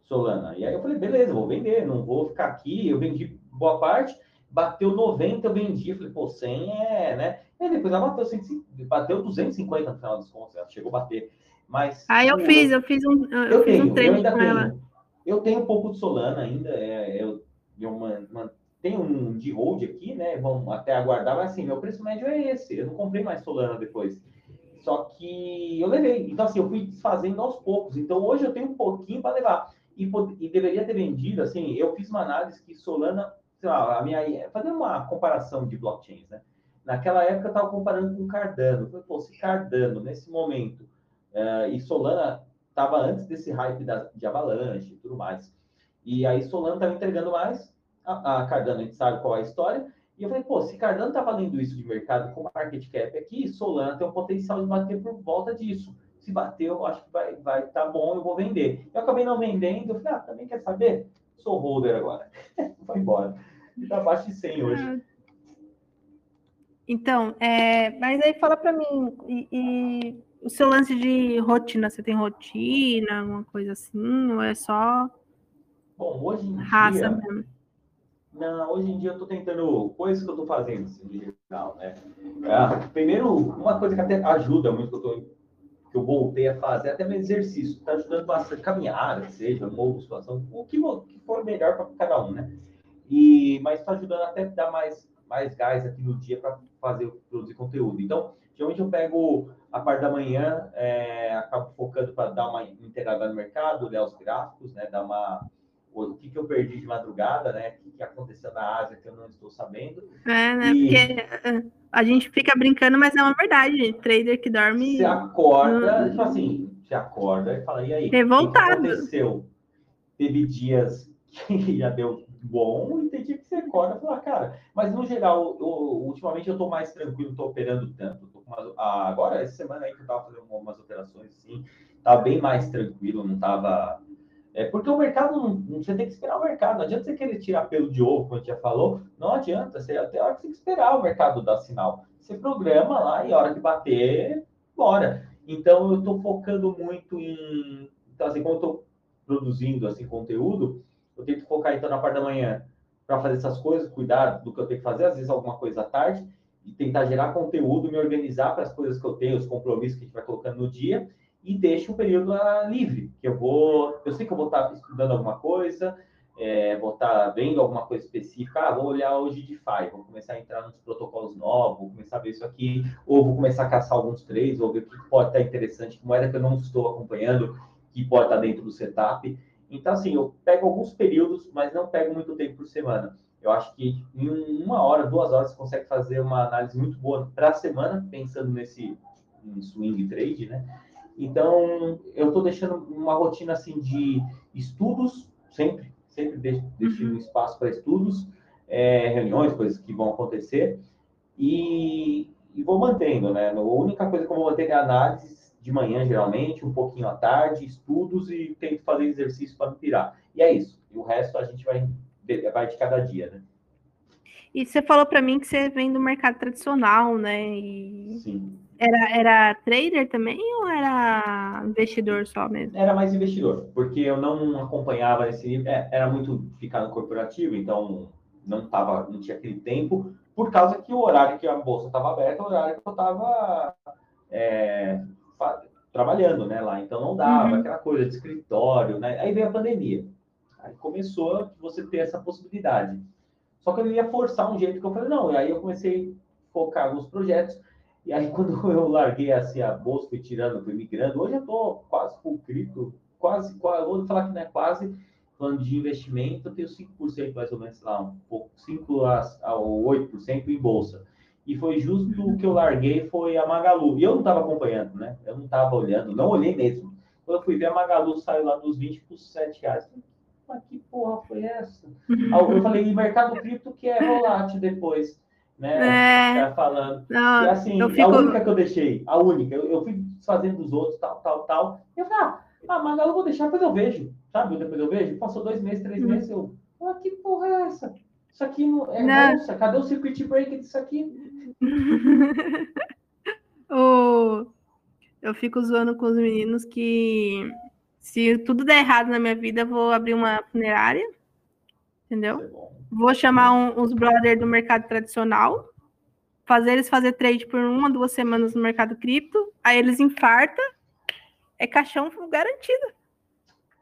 Solana. E aí eu falei, beleza, vou vender, não vou ficar aqui. Eu vendi boa parte, bateu 90, eu vendi. Falei, pô, 100 é, né? E depois ela bateu, 150, bateu 250 no final das contas, ela chegou a bater. Mas. Aí eu, eu fiz, eu fiz um, eu, eu fiz tenho, um treino com tenho. ela. Eu tenho um pouco de Solana ainda, é, eu, eu uma, uma, tenho um de hold aqui, né? Vamos até aguardar, mas assim, meu preço médio é esse. Eu não comprei mais Solana depois. Só que eu levei. Então, assim, eu fui desfazendo aos poucos. Então, hoje eu tenho um pouquinho para levar. E, e, deveria ter vendido, assim, eu fiz uma análise que Solana, sei lá, a minha, fazendo uma comparação de blockchains, né? Naquela época eu estava comparando com Cardano. Eu falei, pô, se Cardano, nesse momento, uh, e Solana estava antes desse hype da, de Avalanche e tudo mais. E aí Solana estava entregando mais, a, a, Cardano a gente sabe qual é a história. E eu falei, pô, se Cardano está valendo isso de mercado com market cap aqui, Solana tem o potencial de bater por volta disso. Se bater, eu acho que vai vai tá bom, eu vou vender. Eu acabei não vendendo, eu falei, ah, também quer saber? Sou holder agora. <laughs> Vai embora. Está abaixo de 100 hoje. Ah, então, é, mas aí fala para mim, e, e, o seu lance de rotina, você tem rotina, alguma coisa assim, ou é só Bom, hoje em raça dia, mesmo? Não, hoje em dia eu estou tentando, coisas que eu estou fazendo, assim, de geral, né? É, primeiro, uma coisa que até ajuda muito, que eu, tô, que eu voltei a fazer, até meu exercício, está ajudando bastante, caminhada, seja, uma situação, o que, que for melhor para cada um, né? E, mas está ajudando até a dar mais mais gás aqui no dia para fazer produzir conteúdo. Então, geralmente eu pego a parte da manhã, é, acabo focando para dar uma integrada no mercado, olhar os gráficos, né, dar uma o que, que eu perdi de madrugada, né? O que, que aconteceu na Ásia que eu não estou sabendo. É, né? E... Porque é, a gente fica brincando, mas é uma verdade. Trader que dorme. Você acorda, tipo assim, você acorda e fala, e aí? Revoltado. O que aconteceu? Teve dias que <laughs> já deu bom e tem dia que você acorda e fala, cara, mas no geral, eu, ultimamente eu estou mais tranquilo, estou operando tanto. Uma, ah, agora, essa semana aí que eu estava fazendo algumas operações, assim, estava bem mais tranquilo, não estava. É porque o mercado, não, você tem que esperar o mercado. Não adianta você querer tirar pelo de ovo, como a gente já falou. Não adianta. Você, até hora que você tem que esperar o mercado dar sinal. Você programa lá e a hora que bater, bora. Então, eu estou focando muito em. Então, assim, como eu estou produzindo assim, conteúdo, eu que focar então na parte da manhã para fazer essas coisas, cuidar do que eu tenho que fazer, às vezes alguma coisa à tarde, e tentar gerar conteúdo, me organizar para as coisas que eu tenho, os compromissos que a gente vai colocando no dia, e deixo um período livre, que eu vou, eu sei que eu vou estar estudando alguma coisa, é, vou estar vendo alguma coisa específica, ah, vou olhar hoje de DeFi, vou começar a entrar nos protocolos novos, vou começar a ver isso aqui, ou vou começar a caçar alguns trades, ou ver o que pode estar interessante, que moeda que eu não estou acompanhando, que pode estar dentro do setup. Então, assim, eu pego alguns períodos, mas não pego muito tempo por semana. Eu acho que em uma hora, duas horas, você consegue fazer uma análise muito boa para a semana, pensando nesse swing trade, né? Então, eu estou deixando uma rotina, assim, de estudos, sempre, sempre deixo, deixo um uhum. espaço para estudos, é, reuniões, coisas que vão acontecer, e, e vou mantendo, né? A única coisa que eu vou manter é análise de manhã, geralmente, um pouquinho à tarde, estudos e tento fazer exercício para não pirar. E é isso. E o resto a gente vai, vai de cada dia, né? E você falou para mim que você vem do mercado tradicional, né? E Sim. Era, era trader também ou era investidor só mesmo? Era mais investidor, porque eu não acompanhava esse nível. É, era muito ficar no corporativo, então não tava, não tinha aquele tempo, por causa que o horário que a bolsa estava aberta, o horário que eu estava é, trabalhando, né, lá. Então não dava uhum. aquela coisa de escritório, né? Aí veio a pandemia. Aí começou você ter essa possibilidade. Só que eu ia forçar um jeito que eu falei, não, e aí eu comecei a focar nos projetos. E aí <laughs> quando eu larguei assim a bolsa, fui tirando, fui migrando, hoje eu tô quase full cripto, quase, quase, vou falar que não é quase, falando de investimento, eu tenho 5% mais ou menos lá, um pouco, 5 a, a 8% em bolsa e foi justo o que eu larguei foi a Magalu. E eu não estava acompanhando, né? Eu não estava olhando, não olhei mesmo. Quando eu fui ver, a Magalu saiu lá dos 20 para os 7 reais. Mas que porra foi essa? eu falei, e mercado cripto que é volátil depois, né? É, falando. Não, e assim, fico... a única que eu deixei, a única, eu, eu fui fazendo dos outros, tal, tal, tal. E eu falei, ah, ah mas eu vou deixar, depois eu vejo, sabe? Depois eu vejo. Passou dois meses, três uhum. meses, eu, ah, que porra é essa? Isso aqui não é não. Nossa, cadê o circuit breaker disso aqui? <laughs> o... Eu fico zoando com os meninos que se tudo der errado na minha vida, eu vou abrir uma funerária, entendeu? É vou chamar um, uns brothers do mercado tradicional, fazer eles fazer trade por uma, duas semanas no mercado cripto, aí eles infartam, é caixão garantido.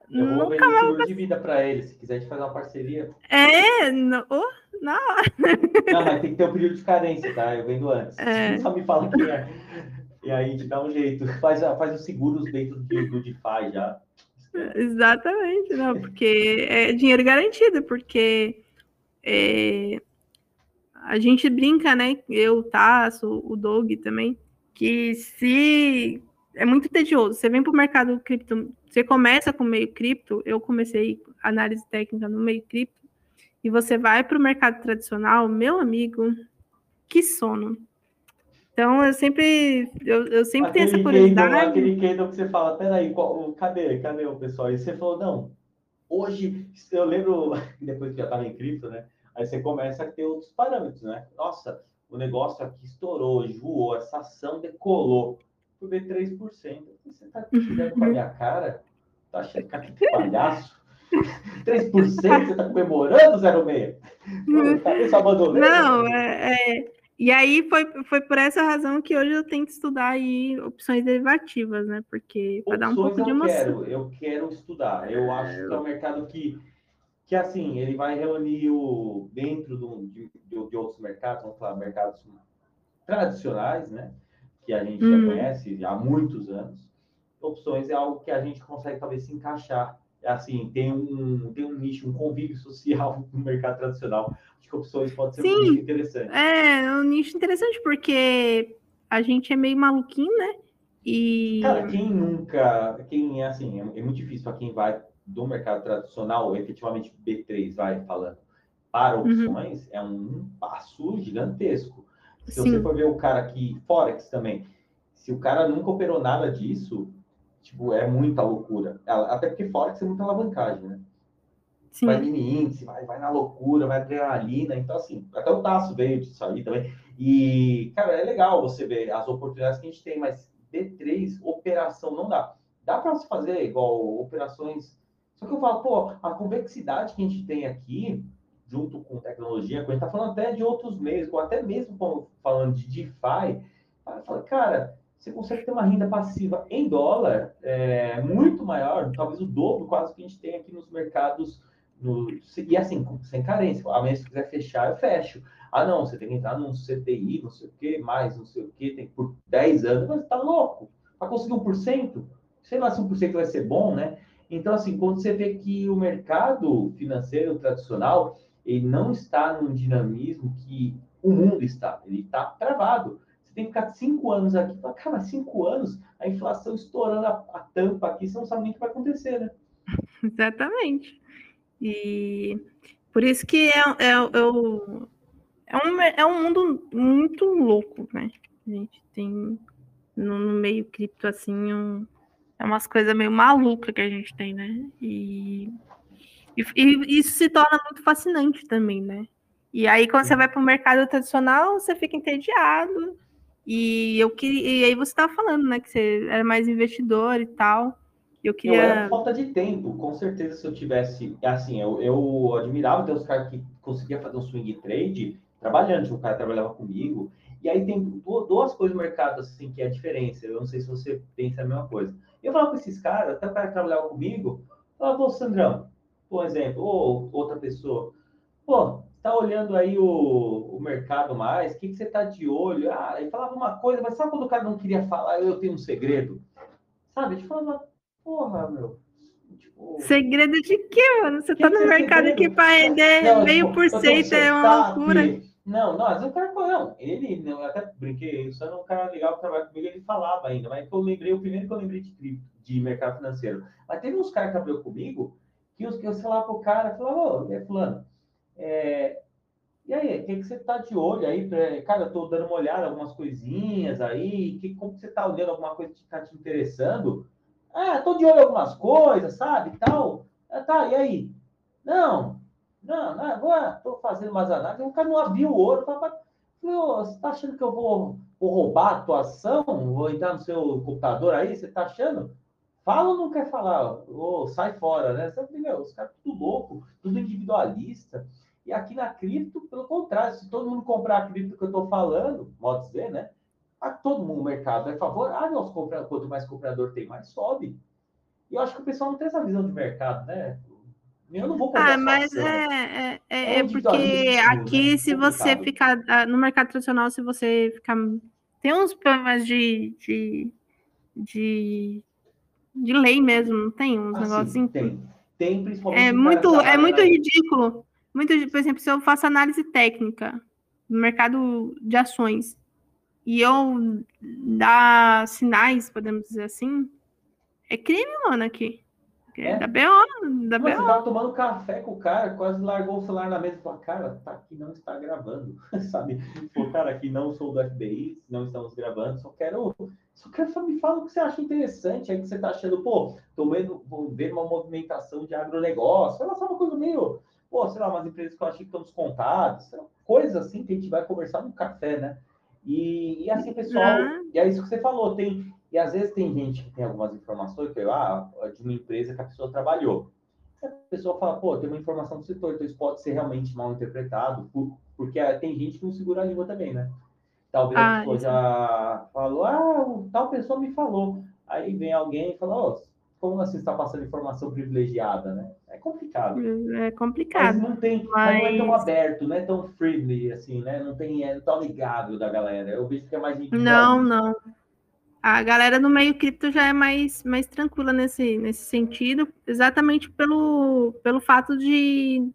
Eu vou Nunca mais seguro de vida para eles, se quiser fazer uma parceria. É, no, oh, não. Não, mas tem que ter um período de carência, tá? Eu vendo antes. É. Só me fala que é. E aí gente dá um jeito. Faz, faz os seguros dentro do, do DeFi já. Exatamente, não, porque é dinheiro garantido, porque é, a gente brinca, né? Eu, Tasso, o Doug também, que se é muito tedioso. Você vem para o mercado cripto, você começa com meio cripto, eu comecei análise técnica no meio cripto, e você vai para o mercado tradicional, meu amigo, que sono. Então, eu sempre, eu, eu sempre aquele tenho essa curiosidade. Candle, aquele candle que você fala, peraí, qual, cadê, cadê o pessoal? E você falou, não, hoje, eu lembro, <laughs> depois que já estava em cripto, né? Aí você começa a ter outros parâmetros, né? Nossa, o negócio aqui estourou, voou, essa ação decolou. Fui ver 3%. Você tá tirando com a minha cara? Tá achando que aqui palhaço? <laughs> 3% você tá comemorando 0,6? Cabeça abandonada. Não, é, é e aí foi, foi por essa razão que hoje eu tenho que estudar aí opções derivativas, né? Porque para dar um pouco de emoção. Quero, eu quero estudar. Eu acho que é um mercado que, que assim, ele vai reunir o dentro do, de, de, outros mercados, vamos falar, mercados tradicionais, né? Que a gente hum. já conhece há muitos anos. Opções é algo que a gente consegue talvez se encaixar assim, tem um, tem um nicho, um convívio social <laughs> no mercado tradicional. Acho que opções pode ser Sim, um nicho interessante. É, um nicho interessante, porque a gente é meio maluquinho, né? E... Cara, quem nunca, quem, assim, é, é muito difícil para quem vai do mercado tradicional, efetivamente B3 vai falando, para uhum. opções, uhum. é um passo gigantesco. Se Sim. você for ver o cara que, Forex também, se o cara nunca operou nada disso, Tipo, é muita loucura. Até porque Forex é muita alavancagem, né? Sim. Vai mini índice, vai, vai na loucura, vai adrenalina. Então, assim, até o Tasso veio disso aí também. E, cara, é legal você ver as oportunidades que a gente tem, mas D3, operação, não dá. Dá para se fazer igual operações. Só que eu falo, pô, a complexidade que a gente tem aqui, junto com tecnologia, a gente tá falando até de outros meios, ou até mesmo falando de DeFi, fala, cara, você consegue ter uma renda passiva em dólar é, muito maior, talvez o dobro quase que a gente tem aqui nos mercados. No, e assim, sem carência. Amanhã, se quiser fechar, eu fecho. Ah, não, você tem que entrar num CDI, não sei o que, mais não sei o que, tem por 10 anos, mas tá louco. Para conseguir 1%, sei lá se 1% vai ser bom, né? Então, assim, quando você vê que o mercado financeiro tradicional, ele não está num dinamismo que o mundo está, ele está travado. Você tem que ficar cinco anos aqui. Fala, cara, cinco anos, a inflação estourando a, a tampa aqui, você não sabe nem o que vai acontecer, né? <laughs> Exatamente. E por isso que é, é, é, o, é, um, é um mundo muito louco, né? A gente tem no, no meio cripto assim um, é umas coisas meio malucas que a gente tem, né? E, e, e, isso se torna muito fascinante também, né? E aí, quando você vai para o mercado tradicional, você fica entediado, e eu queria. E aí você estava falando, né, que você era mais investidor e tal. Eu queria. Eu era falta de tempo, com certeza, se eu tivesse. Assim, eu, eu admirava ter os caras que conseguiam fazer um swing trade trabalhando, um cara trabalhava comigo. E aí tem duas coisas no mercado assim que é a diferença. Eu não sei se você pensa a mesma coisa. Eu falava com esses caras, até o cara que trabalhava comigo, falava, ô Sandrão, por exemplo, ou outra pessoa, pô, está olhando aí o, o mercado mais? O que, que você está de olho? Ah, ele falava uma coisa, mas sabe quando o cara não queria falar, eu tenho um segredo? Sabe? A gente falava, porra, meu. Tipo, segredo de quê, mano? Você está no é mercado segredo? aqui para render não, meio tipo, por cento, é uma loucura. Não, não, às vezes o cara não, ele, eu até brinquei, isso era um cara legal que trabalha comigo, ele falava ainda, mas que eu lembrei, o primeiro que eu lembrei de, de mercado financeiro. Mas teve uns caras que trabalhou comigo, que eu, eu sei lá pro cara, falava, ô, é fulano, é, e aí, o que, que você tá de olho aí? Pra... Cara, eu tô dando uma olhada, algumas coisinhas aí, que, como que você tá olhando alguma coisa que tá te interessando? Ah, tô de olho em algumas coisas, sabe, tal. Ah, tá, e aí? Não, não, não, agora tô fazendo umas análises, o cara não abriu o olho, falei, você tá achando que eu vou, vou roubar a atuação? Vou entrar no seu computador aí? Você tá achando? Fala ou não quer falar? Ou sai fora, né? Você, meu, os caras tudo louco, tudo individualista. E aqui na cripto, pelo contrário, se todo mundo comprar a cripto que eu estou falando, pode dizer, né? A todo mundo, o mercado é favorável aos compradores. Quanto mais comprador tem, mais sobe. E eu acho que o pessoal não tem essa visão de mercado, né? Eu não vou comprar Ah, mas é, é, é, é porque aqui, né? se você ficar ah, no mercado tradicional, se você ficar. Tem uns problemas de, de, de, de lei mesmo, não tem uns ah, negocinhos. Tem, tem, principalmente. É muito, é muito ridículo. Muito, por exemplo, se eu faço análise técnica no mercado de ações e eu dar sinais, podemos dizer assim, é crime, mano, aqui. É. Da BO, da BO. Você tava tomando café com o cara, quase largou o celular na mesa e falou, cara, tá aqui, não está gravando, <laughs> sabe? Pô, cara, aqui não sou do FBI, não estamos gravando, só quero, só quero só me fala o que você acha interessante, aí que você tá achando, pô, tô vendo, vou ver uma movimentação de agronegócio, ela só uma coisa meio pô, sei lá, umas empresas que eu achei que estão descontadas, coisas assim que a gente vai conversar no café, né? E, e assim, pessoal, e é isso que você falou, tem, e às vezes tem gente que tem algumas informações que, ah, de uma empresa que a pessoa trabalhou. A pessoa fala, pô, tem uma informação do setor, então isso pode ser realmente mal interpretado, por, porque tem gente que não segura a língua também, né? Talvez ah, a pessoa já falou, ah, tal pessoa me falou. Aí vem alguém e fala, oh, como você está passando informação privilegiada, né? É complicado. É complicado. Mas não tem, mas... não é tão aberto, não é tão friendly assim, né? Não tem, é tão amigável da galera. Eu vejo que é mais Não, não. A galera do meio cripto já é mais, mais tranquila nesse, nesse sentido, exatamente pelo, pelo fato de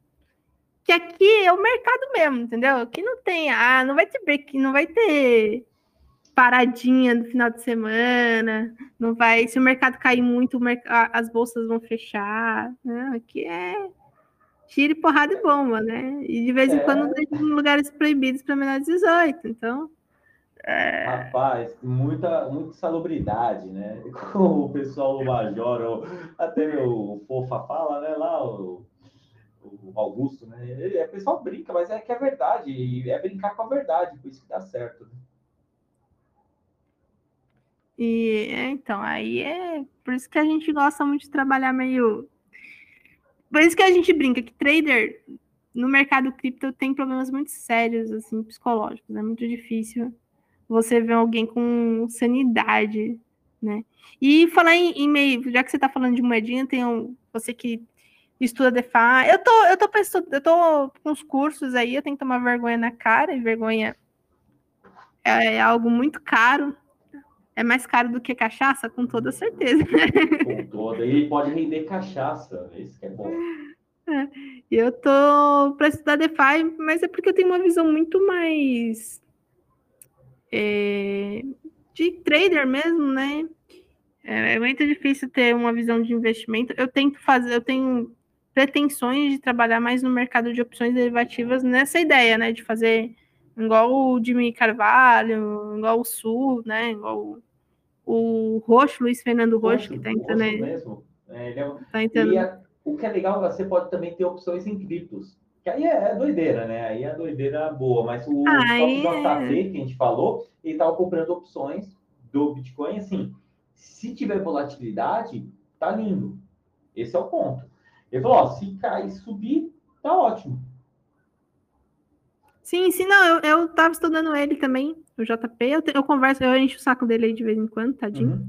que aqui é o mercado mesmo, entendeu? Aqui não tem, ah, não vai ter break, não vai ter paradinha no final de semana, não vai. Se o mercado cair muito, as bolsas vão fechar. Né? Aqui é tiro, porrada e bomba, né? E de vez em é. quando em lugares proibidos para menores de 18. Então. É... Rapaz, muita, muita salubridade, né? <laughs> Como o pessoal do Major, ou até meu Fofa fala, né? Lá, o, o Augusto, né? Ele, o pessoal brinca, mas é que é verdade, é brincar com a verdade, por isso que dá certo. Né? E é, então, aí é por isso que a gente gosta muito de trabalhar meio. Por isso que a gente brinca que trader no mercado cripto tem problemas muito sérios, assim, psicológicos. É muito difícil você ver alguém com sanidade, né? E falar em, em meio, já que você está falando de moedinha, tem um, você que estuda DeFi. Eu tô, eu tô pensando, eu tô com os cursos aí, eu tenho que tomar vergonha na cara, e vergonha é, é algo muito caro é mais caro do que cachaça? Com toda certeza. Com toda. E pode render cachaça, isso que é bom. É, eu tô para estudar DeFi, mas é porque eu tenho uma visão muito mais é, de trader mesmo, né? É, é muito difícil ter uma visão de investimento. Eu tento fazer, eu tenho pretensões de trabalhar mais no mercado de opções derivativas nessa ideia, né? De fazer igual o Jimmy Carvalho, igual o Sul, né? Igual o Roxo, Luiz Fernando Roxo, que está entrando aí. mesmo. É, ele é... tá entrando. E a, o que é legal, você pode também ter opções em criptos. Que aí é, é doideira, né? Aí é doideira boa. Mas o JP é... que a gente falou, ele estava comprando opções do Bitcoin, assim, se tiver volatilidade, tá lindo. Esse é o ponto. Ele falou, ó, se cair e subir, tá ótimo. Sim, sim, não, eu, eu tava estudando ele também, o JP, eu, eu converso, eu encho o saco dele aí de vez em quando, tadinho. Uhum.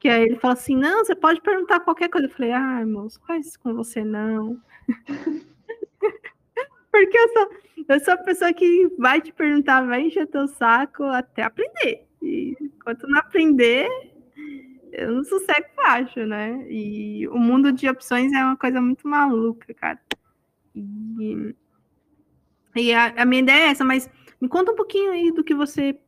Que aí ele fala assim, não, você pode perguntar qualquer coisa. Eu falei, ah, moço, faz isso com você não. <laughs> Porque eu sou, eu sou a pessoa que vai te perguntar, vai encher teu saco até aprender. E enquanto não aprender, eu não sossego baixo, né? E o mundo de opções é uma coisa muito maluca, cara. E e a, a, minha ideia é essa, mas me conta um pouquinho aí do que você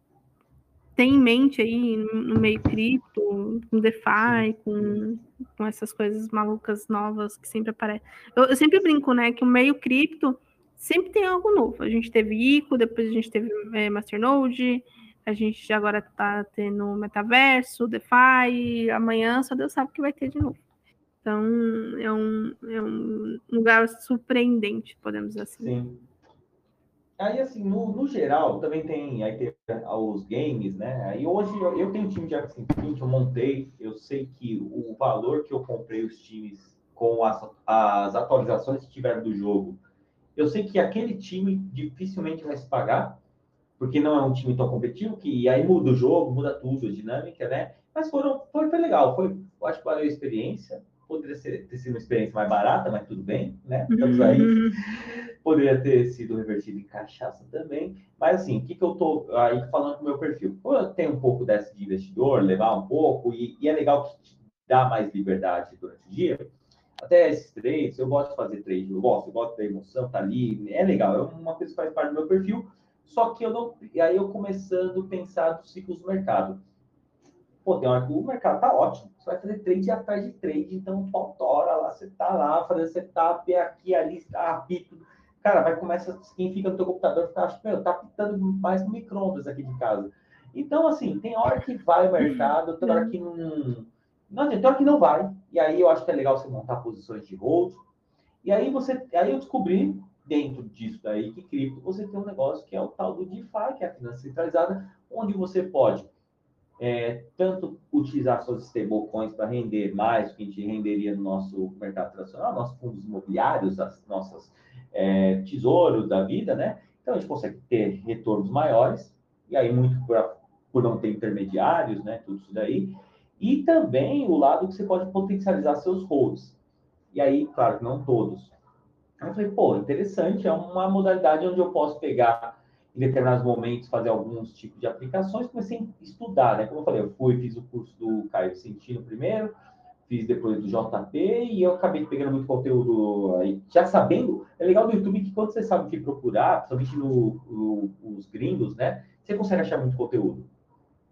tem em mente aí no meio cripto, com DeFi, com, com essas coisas malucas novas que sempre aparecem. Eu, eu, sempre brinco, né, que o meio cripto sempre tem algo novo. A gente teve ICO, depois a gente teve é, Masternode, a gente agora está tendo metaverso, DeFi, amanhã só Deus sabe o que vai ter de novo. Então, é um, é um lugar surpreendente, podemos dizer assim. Sim. Aí, assim, no, no geral, também tem, aí tem os games, né? Aí hoje eu, eu tenho um time de Axie Infinity, eu montei, eu sei que o valor que eu comprei os times com as, as atualizações que tiveram do jogo, eu sei que aquele time dificilmente vai se pagar, porque não é um time tão competitivo, que aí muda o jogo, muda tudo, a dinâmica, né? Mas foram, foi, foi legal, foi, acho que valeu a experiência poderia ser, ter sido uma experiência mais barata, mas tudo bem, né? Estamos aí. Poderia ter sido revertido em cachaça também. Mas assim, o que, que eu tô aí falando com o meu perfil? Eu tenho um pouco dessa de investidor, levar um pouco, e, e é legal que te dá mais liberdade durante o dia. Até esses trades, eu gosto de fazer trade, eu gosto, eu gosto da emoção, tá ali, é legal, é uma coisa que faz parte do meu perfil. Só que eu não. E aí eu começando a pensar dos ciclos do mercado. Pô, tem hora que o mercado tá ótimo. Você vai fazer trade atrás de trade, então hora lá, você tá lá, fazendo setup, aqui, ali, apito. Cara, vai começar, quem fica no teu computador fica, acho que, meu, tá apitando mais no micro-ondas aqui de casa. Então, assim, tem hora que vai o mercado, tem hora que não. Não, tem hora que não vai. E aí eu acho que é legal você montar posições de hold. E aí você. Aí eu descobri, dentro disso daí, que cripto, você tem um negócio que é o tal do DeFi, que é a finança centralizada, onde você pode é, tanto utilizar suas stablecoins para render mais do que a gente renderia no nosso mercado tradicional, nossos fundos imobiliários, as nossas é, tesouros da vida, né? Então a gente consegue ter retornos maiores, e aí muito por, por não ter intermediários, né? Tudo isso daí. E também o lado que você pode potencializar seus holds. E aí, claro que não todos. Eu falei, pô, interessante, é uma modalidade onde eu posso pegar em determinados momentos fazer alguns tipos de aplicações, comecei a estudar, né? Como eu falei, eu fui, fiz o curso do Caio Centino primeiro, fiz depois do JP e eu acabei pegando muito conteúdo aí, já sabendo, é legal do YouTube que quando você sabe o que procurar, principalmente no, no, os gringos, né? Você consegue achar muito conteúdo.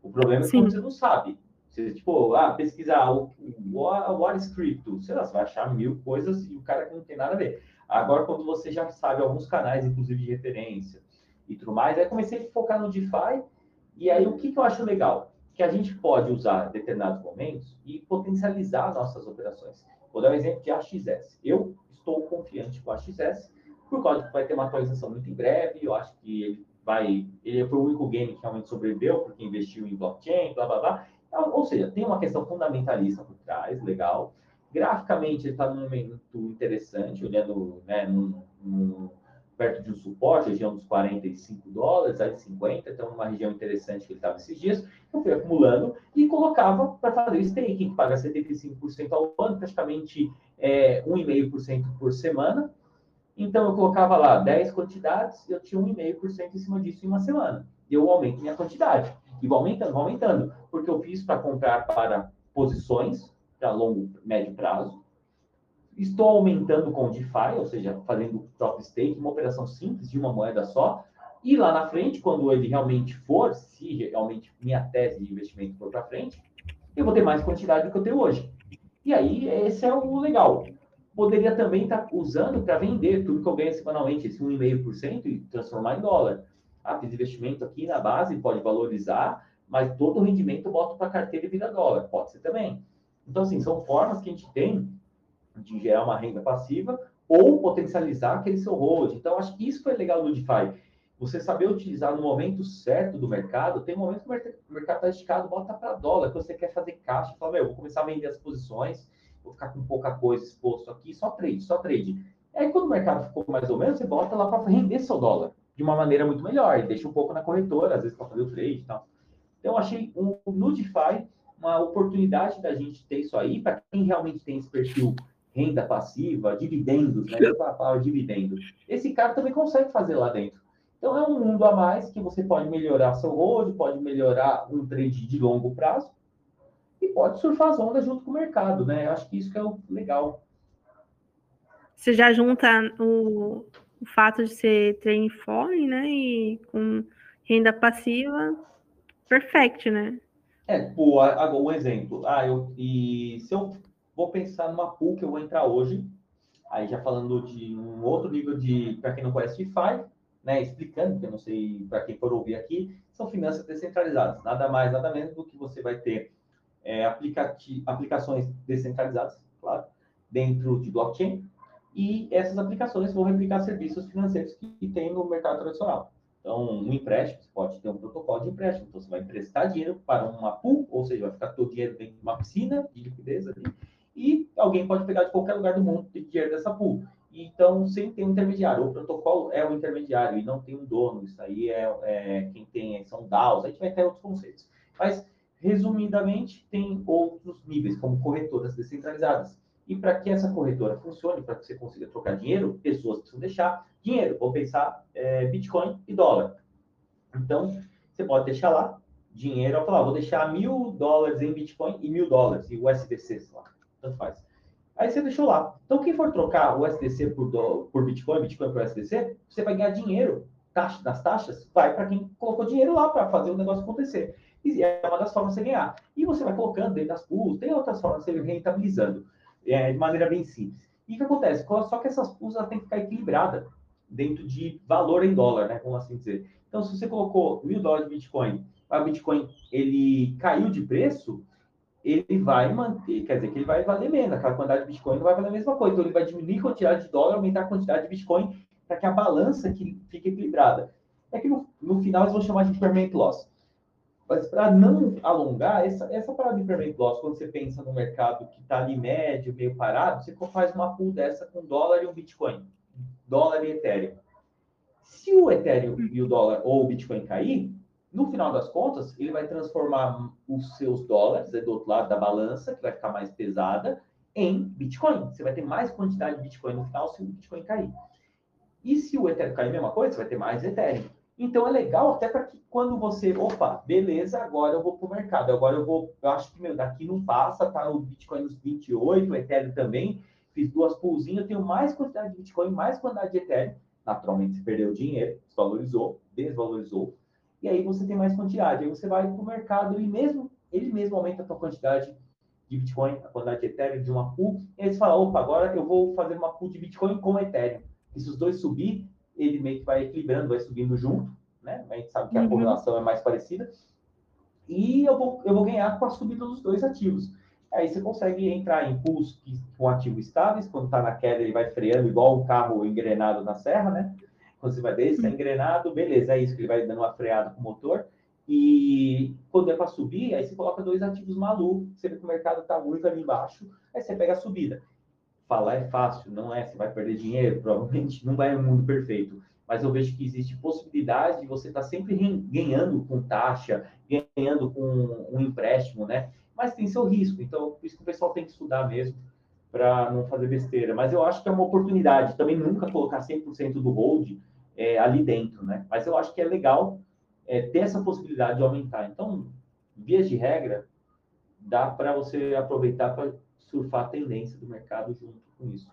O problema é quando você não sabe. Você, tipo, ah, pesquisar o, o, crypto, sei lá, você vai achar mil coisas e o cara que não tem nada a ver. Agora, quando você já sabe alguns canais, inclusive de referência, e tudo mais. Aí comecei a focar no DeFi, e aí o que, que eu acho legal? Que a gente pode usar determinados momentos e potencializar nossas operações. Vou dar um exemplo de AXS. Eu estou confiante com a AXS, por causa que vai ter uma atualização muito em breve, eu acho que ele vai... Ele foi o único game que realmente sobreviveu, porque investiu em blockchain, blá, blá, blá. Então, ou seja, tem uma questão fundamentalista por trás, legal. Graficamente, ele está num momento interessante, olhando né, num, num perto de um suporte, região dos 45 dólares, aí 50, então uma região interessante que ele estava esses dias, eu fui acumulando e colocava para fazer o staking, que paga 75% ao ano, praticamente é, 1,5% por semana. Então eu colocava lá 10 quantidades, eu tinha 1,5% em cima disso em uma semana. E eu aumento minha quantidade. E vou aumentando, vou aumentando, porque eu fiz para comprar para posições para longo, médio prazo, Estou aumentando com DeFi, ou seja, fazendo drop stake, uma operação simples de uma moeda só. E lá na frente, quando ele realmente for, se realmente minha tese de investimento for para frente, eu vou ter mais quantidade do que eu tenho hoje. E aí, esse é o legal. Poderia também estar tá usando para vender tudo que eu ganho semanalmente, esse 1,5%, e transformar em dólar. Ah, fiz investimento aqui na base, pode valorizar, mas todo o rendimento eu boto para carteira e vira dólar. Pode ser também. Então, assim, são formas que a gente tem de gerar uma renda passiva ou potencializar aquele seu hold. Então, acho que isso foi legal do DeFi. Você saber utilizar no momento certo do mercado, tem momentos que o mercado está esticado, bota para dólar, que você quer fazer caixa, fala, meu, vou começar a vender as posições, vou ficar com pouca coisa exposto aqui, só trade, só trade. Aí, quando o mercado ficou mais ou menos, você bota lá para render seu dólar de uma maneira muito melhor, e deixa um pouco na corretora, às vezes para fazer o trade e tal. Então, achei um, no DeFi uma oportunidade da gente ter isso aí, para quem realmente tem esse perfil renda passiva, dividendos, né? A palavra dividendo. Esse cara também consegue fazer lá dentro. Então é um mundo a mais que você pode melhorar seu hold, pode melhorar um trade de longo prazo e pode surfar as ondas junto com o mercado, né? Eu acho que isso que é o legal. Você já junta o, o fato de ser trading foreign, né? E com renda passiva, perfect, né? É, pô, agora um exemplo. Ah, eu, e se eu vou pensar numa pool que eu vou entrar hoje, aí já falando de um outro nível de, para quem não conhece DeFi, né, explicando, porque eu não sei para quem for ouvir aqui, são finanças descentralizadas. Nada mais, nada menos do que você vai ter é, aplicações descentralizadas, claro, dentro de blockchain, e essas aplicações vão replicar serviços financeiros que, que tem no mercado tradicional. Então, um empréstimo, você pode ter um protocolo de empréstimo. Então, você vai emprestar dinheiro para uma pool, ou seja, vai ficar todo dinheiro dentro de uma piscina de liquidez ali, e alguém pode pegar de qualquer lugar do mundo o dinheiro dessa pool. Então, sem ter um intermediário. O protocolo é o intermediário e não tem um dono. Isso aí é, é quem tem, são DAOs. A gente vai ter outros conceitos. Mas, resumidamente, tem outros níveis, como corretoras descentralizadas. E para que essa corretora funcione, para que você consiga trocar dinheiro, pessoas precisam deixar dinheiro. Vou pensar é, Bitcoin e dólar. Então, você pode deixar lá dinheiro, eu falar, vou deixar mil dólares em Bitcoin e mil dólares em USDC, lá, tanto faz. Aí você deixou lá. Então, quem for trocar o USDC por, do, por Bitcoin, Bitcoin por USDC, você vai ganhar dinheiro. Taxa, das taxas vai para quem colocou dinheiro lá para fazer o negócio acontecer. E é uma das formas de você ganhar. E você vai colocando dentro das pools, tem outras formas de você rentabilizando é, de maneira bem simples. E o que acontece? Só que essas pools têm que ficar equilibradas dentro de valor em dólar, né? Como assim dizer. Então, se você colocou mil dólares de Bitcoin, o Bitcoin ele caiu de preço, ele vai manter, quer dizer que ele vai valer menos, aquela quantidade de Bitcoin não vai valer a mesma coisa, então ele vai diminuir a quantidade de dólar, aumentar a quantidade de Bitcoin, para que a balança que fique equilibrada. É que no, no final eles vão chamar de permanent loss. Mas para não alongar, essa, essa parada de permanent loss, quando você pensa no mercado que está ali médio, meio parado, você faz uma pool dessa com dólar e um Bitcoin. Dólar e Ethereum. Se o Ethereum e o dólar ou o Bitcoin cair, no final das contas, ele vai transformar os seus dólares, é do outro lado da balança, que vai ficar mais pesada, em Bitcoin. Você vai ter mais quantidade de Bitcoin no final se o Bitcoin cair. E se o Ethereum cair a mesma coisa, você vai ter mais Ethereum. Então é legal até para que quando você, opa, beleza, agora eu vou para o mercado, agora eu vou, eu acho que meu, daqui não passa, tá o Bitcoin nos 28, o Ethereum também, fiz duas poolzinhas, eu tenho mais quantidade de Bitcoin, mais quantidade de Ethereum, naturalmente você perdeu dinheiro, desvalorizou, desvalorizou, e aí você tem mais quantidade, aí você vai para o mercado e mesmo, ele mesmo aumenta a sua quantidade de Bitcoin, a quantidade de Ethereum de uma pool, e aí você fala, opa, agora eu vou fazer uma pool de Bitcoin com Ethereum. E se os dois subir, ele meio que vai equilibrando, vai subindo junto, né? A gente sabe que a uhum. correlação é mais parecida. E eu vou, eu vou ganhar com a subida dos dois ativos. Aí você consegue entrar em pools com ativos estáveis, quando está na queda ele vai freando igual um carro engrenado na serra, né? Quando você vai descer está uhum. engrenado, beleza, é isso que ele vai dando uma freada com o motor. E quando é para subir, aí você coloca dois ativos malucos, você vê que o mercado está muito ali embaixo, aí você pega a subida falar é fácil, não é? Você vai perder dinheiro, <laughs> provavelmente não vai um mundo perfeito. Mas eu vejo que existe possibilidade de você estar tá sempre ganhando com taxa, ganhando com um empréstimo, né? Mas tem seu risco. Então, por isso que o pessoal tem que estudar mesmo para não fazer besteira. Mas eu acho que é uma oportunidade. Também nunca colocar 100% do hold é, ali dentro, né? Mas eu acho que é legal é, ter essa possibilidade de aumentar. Então, vias de regra, dá para você aproveitar para surfar a tendência do mercado junto com isso.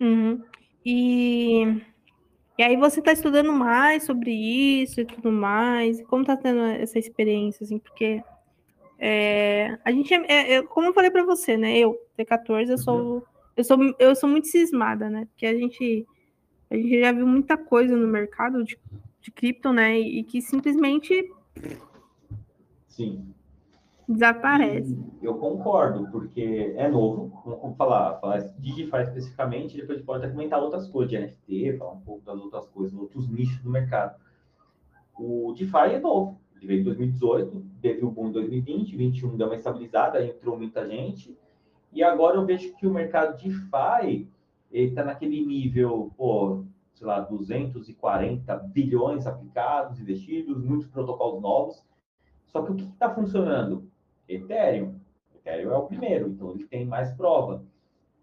Uhum. E, e aí você está estudando mais sobre isso e tudo mais. Como está tendo essa experiência, assim, porque é, a gente é, é, como eu falei para você, né? Eu, T14, eu sou, uhum. eu sou eu sou muito cismada, né? Porque a gente a gente já viu muita coisa no mercado de, de cripto, né? E que simplesmente Sim desaparece. Eu concordo, porque é novo, vamos falar, falar de DeFi especificamente, depois a gente pode até comentar outras coisas, de NFT, falar um pouco das outras coisas, outros nichos do mercado. O DeFi é novo, ele veio em 2018, teve o boom em 2020, 2021 deu uma estabilizada, entrou muita gente, e agora eu vejo que o mercado DeFi está naquele nível, pô, sei lá, 240 bilhões aplicados, investidos, muitos protocolos novos, só que o que está funcionando? Ethereum. Ethereum é o primeiro, então ele tem mais prova.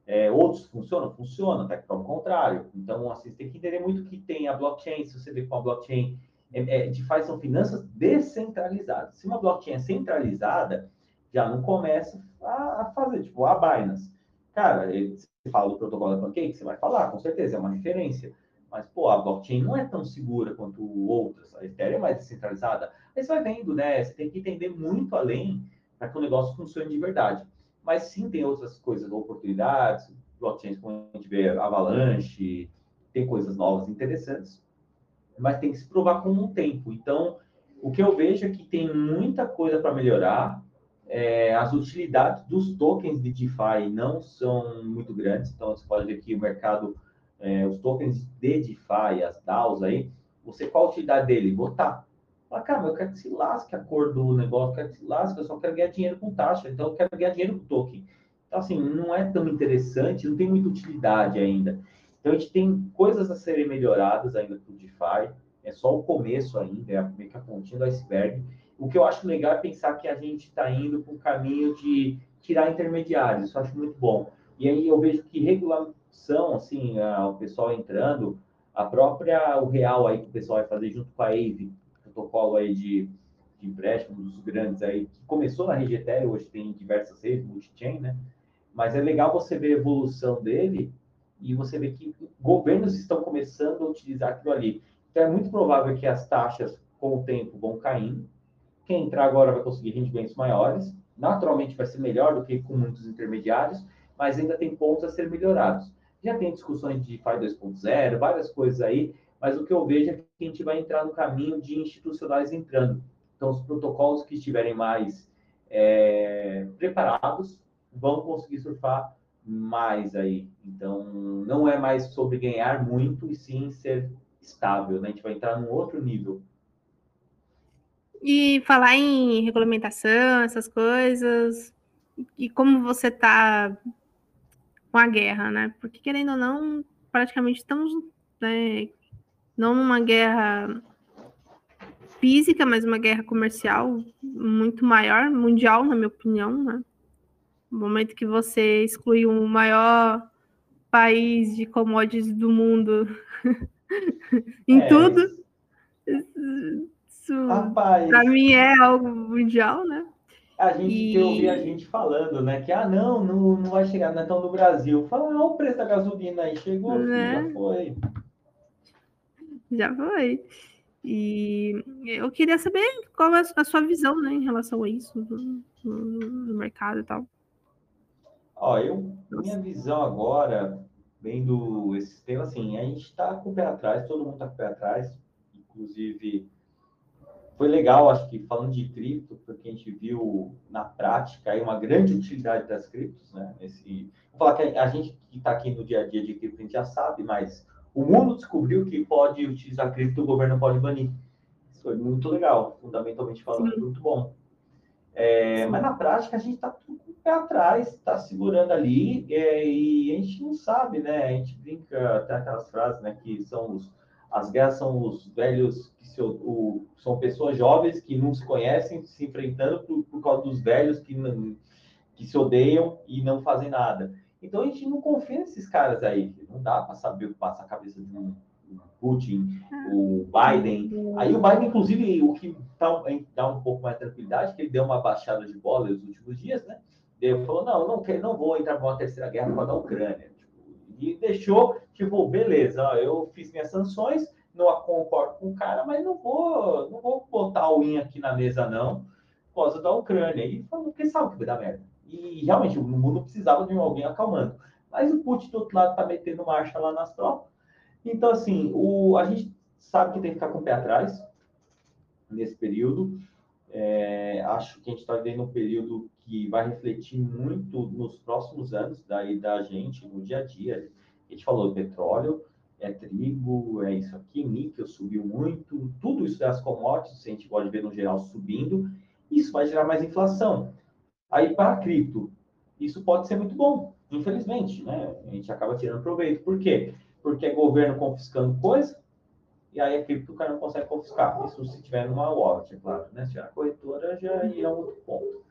É, outros funcionam? Funcionam, até que ao contrário. Então, assim, você tem que entender muito que tem a blockchain, se você vê com a blockchain, é, é, DeFi são finanças descentralizadas. Se uma blockchain é centralizada, já não começa a, a fazer, tipo, a Binance. Cara, você fala do protocolo da Pancake, você vai falar, com certeza, é uma referência. Mas, pô, a blockchain não é tão segura quanto outras. A Ethereum é mais descentralizada. Aí você vai vendo, né? Você tem que entender muito além para que o negócio funcione de verdade. Mas sim, tem outras coisas, oportunidades, blockchains, como a gente vê, Avalanche, tem coisas novas interessantes, mas tem que se provar com um tempo. Então, o que eu vejo é que tem muita coisa para melhorar. É, as utilidades dos tokens de DeFi não são muito grandes, então você pode ver que o mercado, é, os tokens de DeFi, as DAOs aí, você qual a utilidade dele? Botar. Fala, cara, eu quero que se lasque a cor do negócio, eu quero que se lasque, eu só quero ganhar dinheiro com taxa, então eu quero ganhar dinheiro com token. Então, assim, não é tão interessante, não tem muita utilidade ainda. Então, a gente tem coisas a serem melhoradas ainda para o DeFi, é só o começo ainda, é meio que a pontinha do iceberg. O que eu acho legal é pensar que a gente está indo para um caminho de tirar intermediários, isso eu acho muito bom. E aí eu vejo que regulação, assim, a, o pessoal entrando, a própria, o real aí que o pessoal vai fazer junto com a AVE, protocolo aí de, de empréstimo dos grandes aí, que começou na Ethereum, hoje tem diversas redes, multi-chain, né? Mas é legal você ver a evolução dele e você ver que governos estão começando a utilizar aquilo ali. Então, é muito provável que as taxas, com o tempo, vão caindo. Quem entrar agora vai conseguir rendimentos maiores. Naturalmente, vai ser melhor do que com muitos intermediários, mas ainda tem pontos a ser melhorados. Já tem discussões de DeFi 2.0, várias coisas aí, mas o que eu vejo é que a gente vai entrar no caminho de institucionais entrando. Então, os protocolos que estiverem mais é, preparados vão conseguir surfar mais aí. Então, não é mais sobre ganhar muito, e sim ser estável, né? A gente vai entrar num outro nível. E falar em regulamentação, essas coisas, e como você está com a guerra, né? Porque, querendo ou não, praticamente estamos né, não numa guerra física, mas uma guerra comercial muito maior, mundial, na minha opinião, né? No momento que você exclui o maior país de commodities do mundo <laughs> em é. tudo, isso para mim é algo mundial, né? A gente e... ouvir a gente falando, né? Que ah, não, não, não vai chegar, não é tão no Brasil. Fala, ah, o preço da gasolina aí chegou, né? já foi. Já foi. E eu queria saber qual é a sua visão né, em relação a isso no, no mercado e tal. Ó, eu, minha visão agora, vendo esse sistema, assim, a gente está com o pé atrás, todo mundo está com o pé atrás, inclusive foi legal, acho que falando de cripto, porque a gente viu na prática aí uma grande utilidade das criptos, né? Esse, vou falar que a gente que está aqui no dia a dia de cripto, a gente já sabe, mas o mundo descobriu que pode utilizar cripto, o governo pode banir. Isso foi muito legal, fundamentalmente falando, Sim. muito bom. É, mas na prática a gente está tudo pé atrás, está segurando ali é, e a gente não sabe, né? A gente brinca até aquelas frases, né? Que são os, as guerras são os velhos que se, o, são pessoas jovens que não se conhecem se enfrentando por, por causa dos velhos que, não, que se odeiam e não fazem nada. Então a gente não confia nesses caras aí. Não dá para saber o que passa a cabeça de um Putin, ah. o Biden. Aí o Biden, inclusive, o que tá, dá um pouco mais de tranquilidade, que ele deu uma baixada de bola nos últimos dias, né? Ele falou, não, não, quero, não vou entrar numa terceira guerra com a Ucrânia. Tipo, e deixou, tipo, beleza, eu fiz minhas sanções, não concordo com o cara, mas não vou, não vou botar o IN aqui na mesa, não, por causa da Ucrânia. E falou, porque sabe que vai dar merda. E realmente o mundo precisava de alguém acalmando. Mas o Putin do outro lado está metendo marcha lá nas tropas. Então, assim, o, a gente sabe que tem que ficar com o pé atrás nesse período. É, acho que a gente está vivendo um período que vai refletir muito nos próximos anos daí da gente, no dia a dia. A gente falou petróleo, é trigo, é isso aqui, níquel subiu muito, tudo isso das commodities, a gente pode ver no geral subindo, isso vai gerar mais inflação. Aí, para cripto, isso pode ser muito bom, infelizmente, né? A gente acaba tirando proveito. Por quê? Porque é governo confiscando coisa, e aí a cripto o cara não consegue confiscar. Isso se tiver numa wallet, é claro, né? Se tiver na corretora, já é um outro ponto.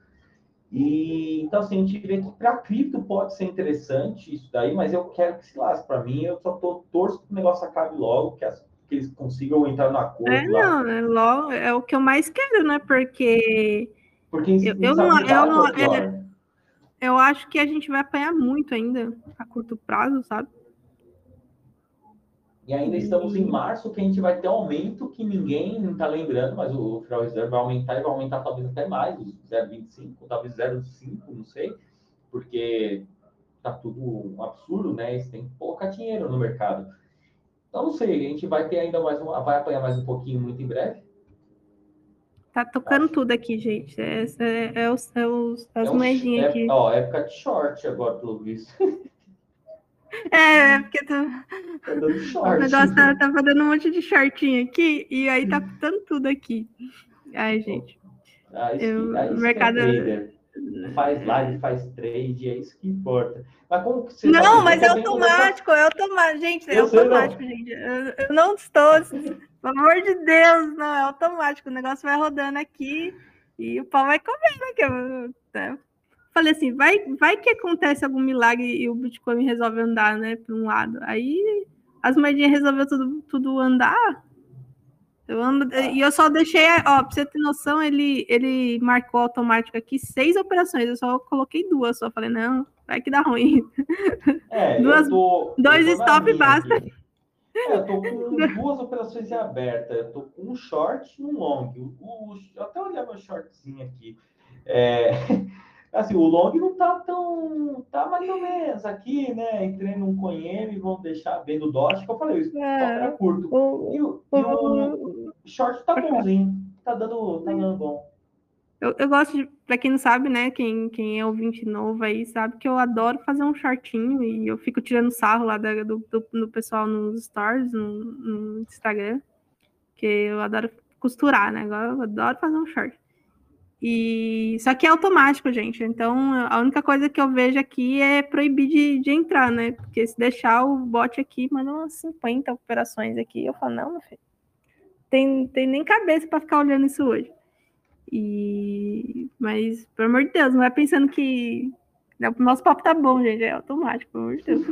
E então, assim, a gente vê que para cripto pode ser interessante isso daí, mas eu quero que se lasque. Para mim, eu só tô torço que o negócio acabe logo, que, as, que eles consigam entrar na acordo. É, lá. não, é, logo, é o que eu mais quero, né? Porque porque eu, eu não, eu, não é, eu acho que a gente vai apanhar muito ainda a curto prazo, sabe? E ainda estamos em março, que a gente vai ter aumento que ninguém está lembrando, mas o Federal Reserve vai aumentar e vai aumentar talvez até mais, 0,25, talvez 0,5, não sei, porque tá tudo um absurdo, né? Eles têm que colocar dinheiro no mercado. Então, não sei, a gente vai ter ainda mais um, vai apanhar mais um pouquinho muito em breve. Tá tocando Acho. tudo aqui, gente. É, é, é, os, é os, as é moedinhas é, aqui. Ó, época de short agora, pelo visto. <laughs> É, é <laughs> porque tô... tá dando <laughs> short. o negócio tá, tá fazendo um monte de shortinho aqui e aí tá dando tudo aqui. Ai, gente. Ah, isso, eu, ah, isso mercado... É faz live, faz trade, é isso que importa. Mas como que você Não, tá mas é automático, é automático, gente, é automático, gente. Eu, eu, não estou, pelo amor de Deus, não, é automático. O negócio vai rodando aqui e o pau vai comendo aqui. Falei assim, vai, vai que acontece algum milagre e o Bitcoin resolve andar, né, para um lado. Aí as moedinhas resolveu tudo, tudo andar, eu ando, e eu só deixei, ó, pra você ter noção, ele, ele marcou automático aqui seis operações, eu só coloquei duas, só falei, não, vai que dá ruim. <laughs> É, duas, tô, dois stop basta. É, eu tô com duas operações abertas, eu tô com um short e um long. O, o, eu até olhar meu shortzinho aqui. É, <laughs> Assim, o long não tá tão. tá mais ou menos aqui, né? Entrei num Conheme, vão deixar vendo o DOT, que eu falei, isso é, curto. O, e, o, o, e o short tá bonzinho, tá dando, tá dando bom. Eu, eu gosto de, pra quem não sabe, né? Quem, quem é ouvinte novo aí sabe que eu adoro fazer um shortinho e eu fico tirando sarro lá da, do, do, do pessoal nos stories, no, no Instagram, que eu adoro costurar, né? Agora eu adoro fazer um short. E só que é automático, gente. Então a única coisa que eu vejo aqui é proibir de, de entrar, né? Porque se deixar o bot aqui, manda umas 50 operações aqui, eu falo, não, meu filho, tem, tem nem cabeça para ficar olhando isso hoje. E mas, pelo amor de Deus, não vai pensando que né, o nosso papo tá bom, gente, é automático, pelo amor de Deus.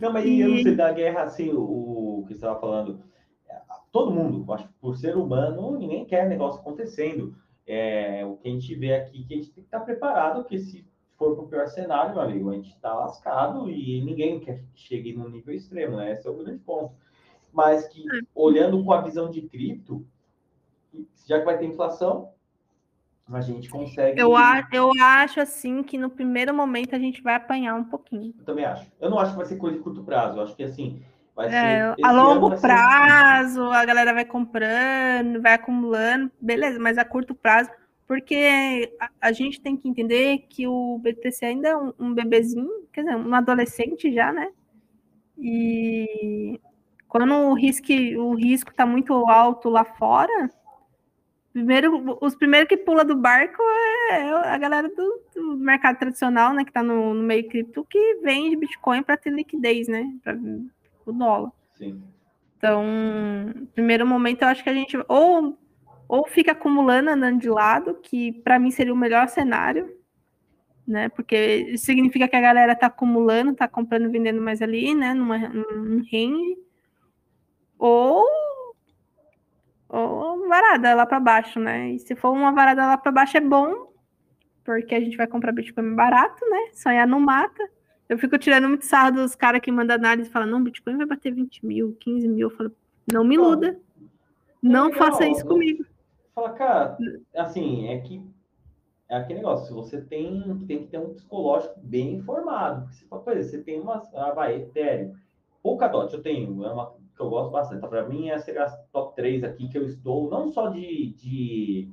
Não, mas e... eu não sei da guerra assim, o, o que você estava falando todo mundo, acho que por ser humano, ninguém quer negócio acontecendo. É, o que a gente vê aqui que a gente tem que estar preparado, porque se for para o pior cenário, meu amigo, a gente está lascado e ninguém quer que chegue no nível extremo, né? Esse é o grande ponto. Mas que, olhando com a visão de cripto, já que vai ter inflação, a gente consegue. Eu, a, eu acho assim que no primeiro momento a gente vai apanhar um pouquinho. Eu também acho. Eu não acho que vai ser coisa de curto prazo. Eu acho que assim, é, a longo prazo, a galera vai comprando, vai acumulando, beleza, mas a curto prazo, porque a, a gente tem que entender que o BTC ainda é um, um, bebezinho, quer dizer, um adolescente já, né? E quando o risco o risco está muito alto lá fora, primeiro, os primeiros que pula do barco é a galera do, do mercado tradicional, né, que está no, no meio cripto, que vende Bitcoin para ter liquidez, né? Pra, o dólar. Sim. Então, primeiro momento, eu acho que a gente ou, ou fica acumulando, andando de lado, que para mim seria o melhor cenário, né? Porque isso significa que a galera está acumulando, está comprando, vendendo mais ali, né? Numa, num range. Ou, ou varada lá para baixo, né? E se for uma varada lá para baixo é bom, porque a gente vai comprar Bitcoin barato, né? Sonhar não mata. Eu fico tirando muito sarro dos caras que mandam análise e falam, não, Bitcoin vai bater 20 mil, 15 mil. Eu falo, não me iluda. Não, não faça isso comigo. Fala, cara, assim, é que é aquele negócio, se você tem, tem que ter um psicológico bem informado. Porque se for, você tem uma. Ah, vai, Ethereum. Polkadot eu tenho, é uma que eu gosto bastante. Tá? Para mim, essa é a top 3 aqui que eu estou, não só de, de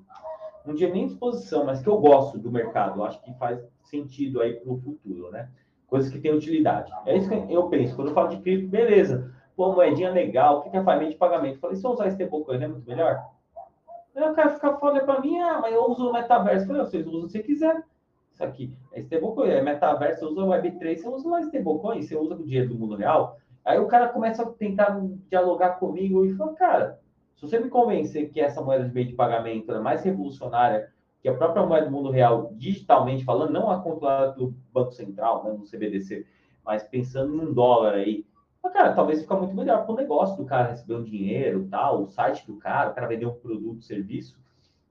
não dia nem disposição, mas que eu gosto do mercado. Eu acho que faz sentido aí para o futuro, né? Coisas que têm utilidade. É isso que eu penso. Quando eu falo de cripto, beleza. Pô, moedinha legal, o que é família de pagamento? Eu falei, se eu usar stablecoin, é muito melhor? Aí o cara fica falando para mim, ah, mas eu uso o metaverso. Eu falei, vocês usam se quiser. Isso aqui é stablecoin, é metaverso, você usa o Web3, você usa lá stablecoin, você usa o dinheiro do mundo real. Aí o cara começa a tentar dialogar comigo e fala, cara, se você me convencer que essa moeda de meio de pagamento é mais revolucionária que a própria moeda do mundo real, digitalmente falando, não a controlada pelo Banco Central, né, no CBDC, mas pensando num dólar aí, mas, cara, talvez fica muito melhor para o negócio do cara receber um dinheiro, tal, o site do cara, o cara vender um produto, serviço,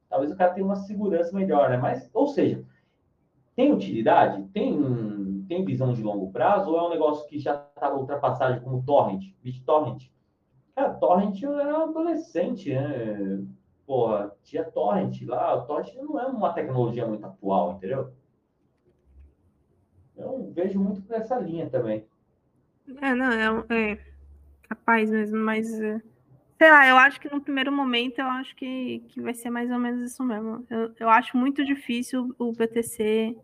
talvez o cara tenha uma segurança melhor, né? Mas, ou seja, tem utilidade? Tem, tem visão de longo prazo ou é um negócio que já estava ultrapassado como torrent, BitTorrent? Cara, torrent eu era adolescente, né? Porra, tinha torrent lá, o torrent não é uma tecnologia muito atual, entendeu? Eu vejo muito por essa linha também. É, não, é, é capaz mesmo, mas é, sei lá, eu acho que no primeiro momento eu acho que, que vai ser mais ou menos isso mesmo. Eu, eu acho muito difícil o BTC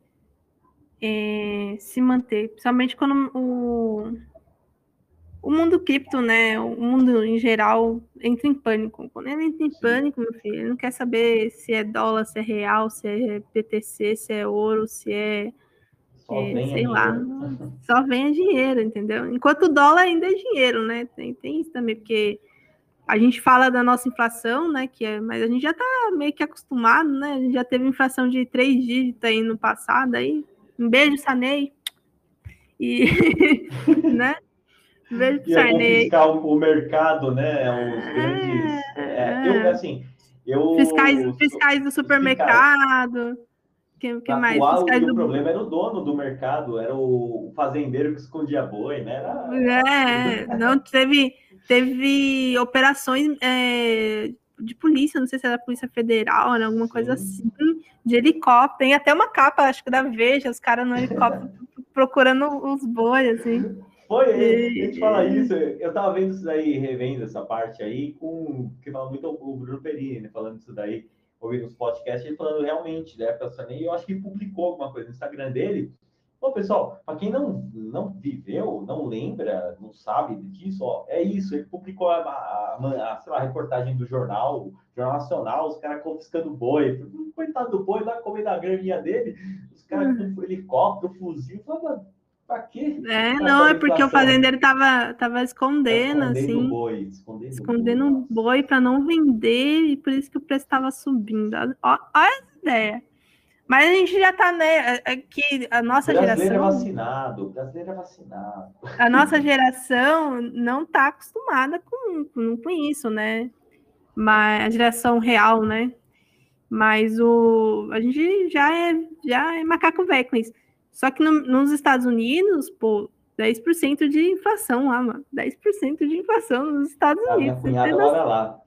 é, se manter, principalmente quando o, o mundo cripto, né, o mundo em geral entra em pânico. Quando ele entra em pânico, meu filho, ele não quer saber se é dólar, se é real, se é BTC, se é ouro, se é é, sei dinheiro. lá, só venha dinheiro, entendeu? Enquanto o dólar ainda é dinheiro, né? Tem, tem isso também, porque a gente fala da nossa inflação, né? Que é, mas a gente já tá meio que acostumado, né? A gente já teve inflação de três dígitos aí no passado, aí. Um beijo, Sanei. E, <laughs> né? Fiscal, o mercado, né? Os é, grandes. É, eu, é. assim, eu. Fiscais, fiscais do supermercado. Que, que mais? Atual, do... o problema era o dono do mercado, era o fazendeiro que escondia boi, né? Era... É, não teve, teve operações é, de polícia, não sei se era Polícia Federal, né, alguma Sim. coisa assim, de helicóptero. Tem até uma capa, acho que da Veja, os caras no helicóptero <laughs> procurando os bois, assim. Foi, e... a gente fala isso, eu tava vendo isso daí, revendo essa parte aí, com que fala muito o Bruno Perini, né, falando isso daí ouvindo os podcasts, ele falando realmente da época Sarney, eu acho que publicou alguma coisa no Instagram dele. Bom, pessoal, para quem não, não viveu, não lembra, não sabe disso, ó, é isso. Ele publicou a, a, a, sei lá, a reportagem do jornal, Jornal Nacional, os caras confiscando boi. Coitado do boi lá comendo a graninha dele, os caras hum. com helicóptero, fuzil. Falava, Pra quê? É, não, é porque o fazendeiro tava, tava escondendo, tá escondendo assim. Boi, escondendo, escondendo boi, boi para não vender, e por isso que o preço estava subindo. Olha essa ideia. Mas a gente já tá, né? É, é a nossa o brasileiro geração. é vacinado, o brasileiro é vacinado. A nossa geração não tá acostumada com, com, com isso, né? Mas a geração real, né? Mas o, a gente já é, já é macaco velho com isso. Só que no, nos Estados Unidos, pô, 10% de inflação lá, mano. 10% de inflação nos Estados Unidos. A minha cunhada mora lá.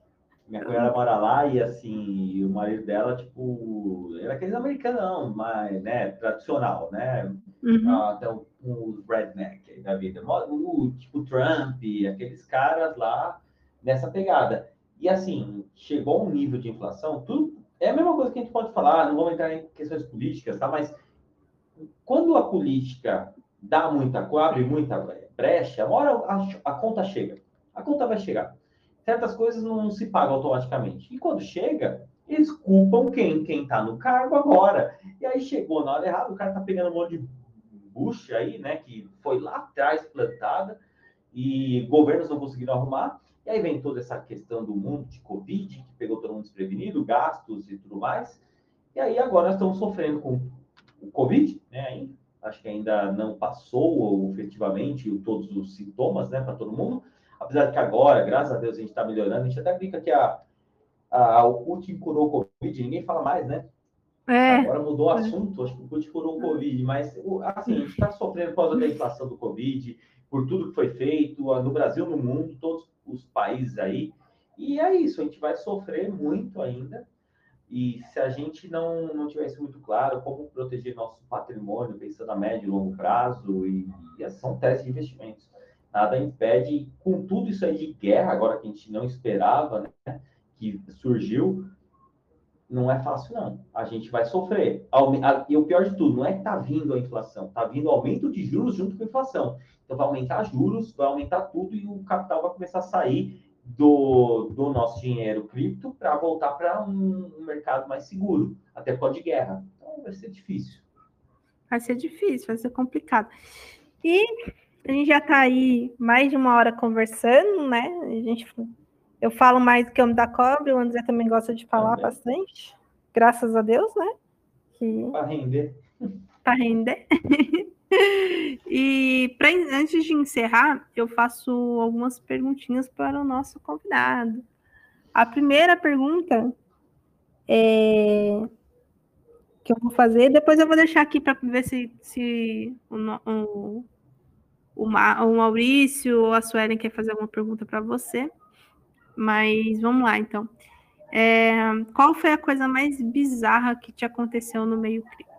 Minha cunhada mora lá e, assim, o marido dela, tipo, era aqueles americanos, mas, né, tradicional, né? Uhum. Até o, o redneck da vida. O, tipo, Trump, aqueles caras lá, nessa pegada. E, assim, chegou um nível de inflação, tudo... É a mesma coisa que a gente pode falar, não vamos entrar em questões políticas, tá? Mas quando a política dá muita, abre muita brecha, uma hora a, a, conta chega. A conta vai chegar. Certas coisas não se pagam automaticamente. E quando chega, eles culpam quem? Quem está no cargo agora. E aí chegou na hora errada, o cara está pegando um monte de bucha aí, né? Que foi lá atrás plantada e governos não conseguiram arrumar. E aí vem toda essa questão do mundo de Covid, que pegou todo mundo desprevenido, gastos e tudo mais. E aí agora nós estamos sofrendo com o Covid, né, ainda. Acho que ainda não passou efetivamente todos os sintomas, né, para todo mundo. Apesar de que agora, graças a Deus, a gente está melhorando. A gente até brinca que a, a, o Putin curou o Covid, ninguém fala mais, né? É. Agora mudou o assunto, acho que o Putin curou o Covid, mas assim, a gente está sofrendo por causa da inflação do Covid, por tudo que foi feito no Brasil, no mundo, todos os países aí. E é isso, a gente vai sofrer muito ainda. E se a gente não, não tivesse muito claro como proteger nosso patrimônio, pensando a médio e longo prazo, e, e são testes de investimentos, nada impede, com tudo isso aí de guerra, agora que a gente não esperava, né, que surgiu, não é fácil, não. A gente vai sofrer. E o pior de tudo, não é que está vindo a inflação, está vindo aumento de juros junto com a inflação. Então, vai aumentar juros, vai aumentar tudo e o capital vai começar a sair do, do nosso dinheiro cripto para voltar para um, um, mercado mais seguro, até pós-guerra. Então vai ser difícil. Vai ser difícil, vai ser complicado. E a gente já está aí mais de uma hora conversando, né? A gente, eu falo mais do que o homem da cobra, o André também gosta de falar bastante. Graças a Deus, né? Que... Para render. Para render. <laughs> <laughs> e pra, antes de encerrar, eu faço algumas perguntinhas para o nosso convidado. A primeira pergunta é que eu vou fazer. Depois eu vou deixar aqui para ver se, se o, o, o, Maurício ou a Suelen quer fazer alguma pergunta para você. Mas vamos lá, então. É, qual foi a coisa mais bizarra que te aconteceu no meio cripto?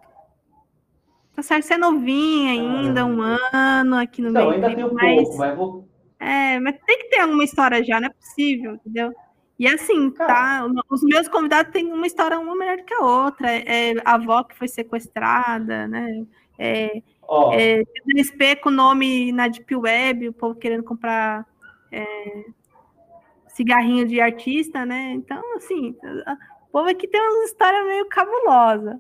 Tá certo, você é novinha ainda, um ano aqui no não, meio ainda tem um mas... pouco, mas vou... É, mas tem que ter alguma história já, não é possível, entendeu? E assim, tá? Os meus convidados têm uma história uma melhor que a outra. É, a avó que foi sequestrada, né? É, oh. é, com o nome na Deep Web, o povo querendo comprar é, cigarrinho de artista, né? Então, assim, o povo aqui tem uma história meio cabulosa.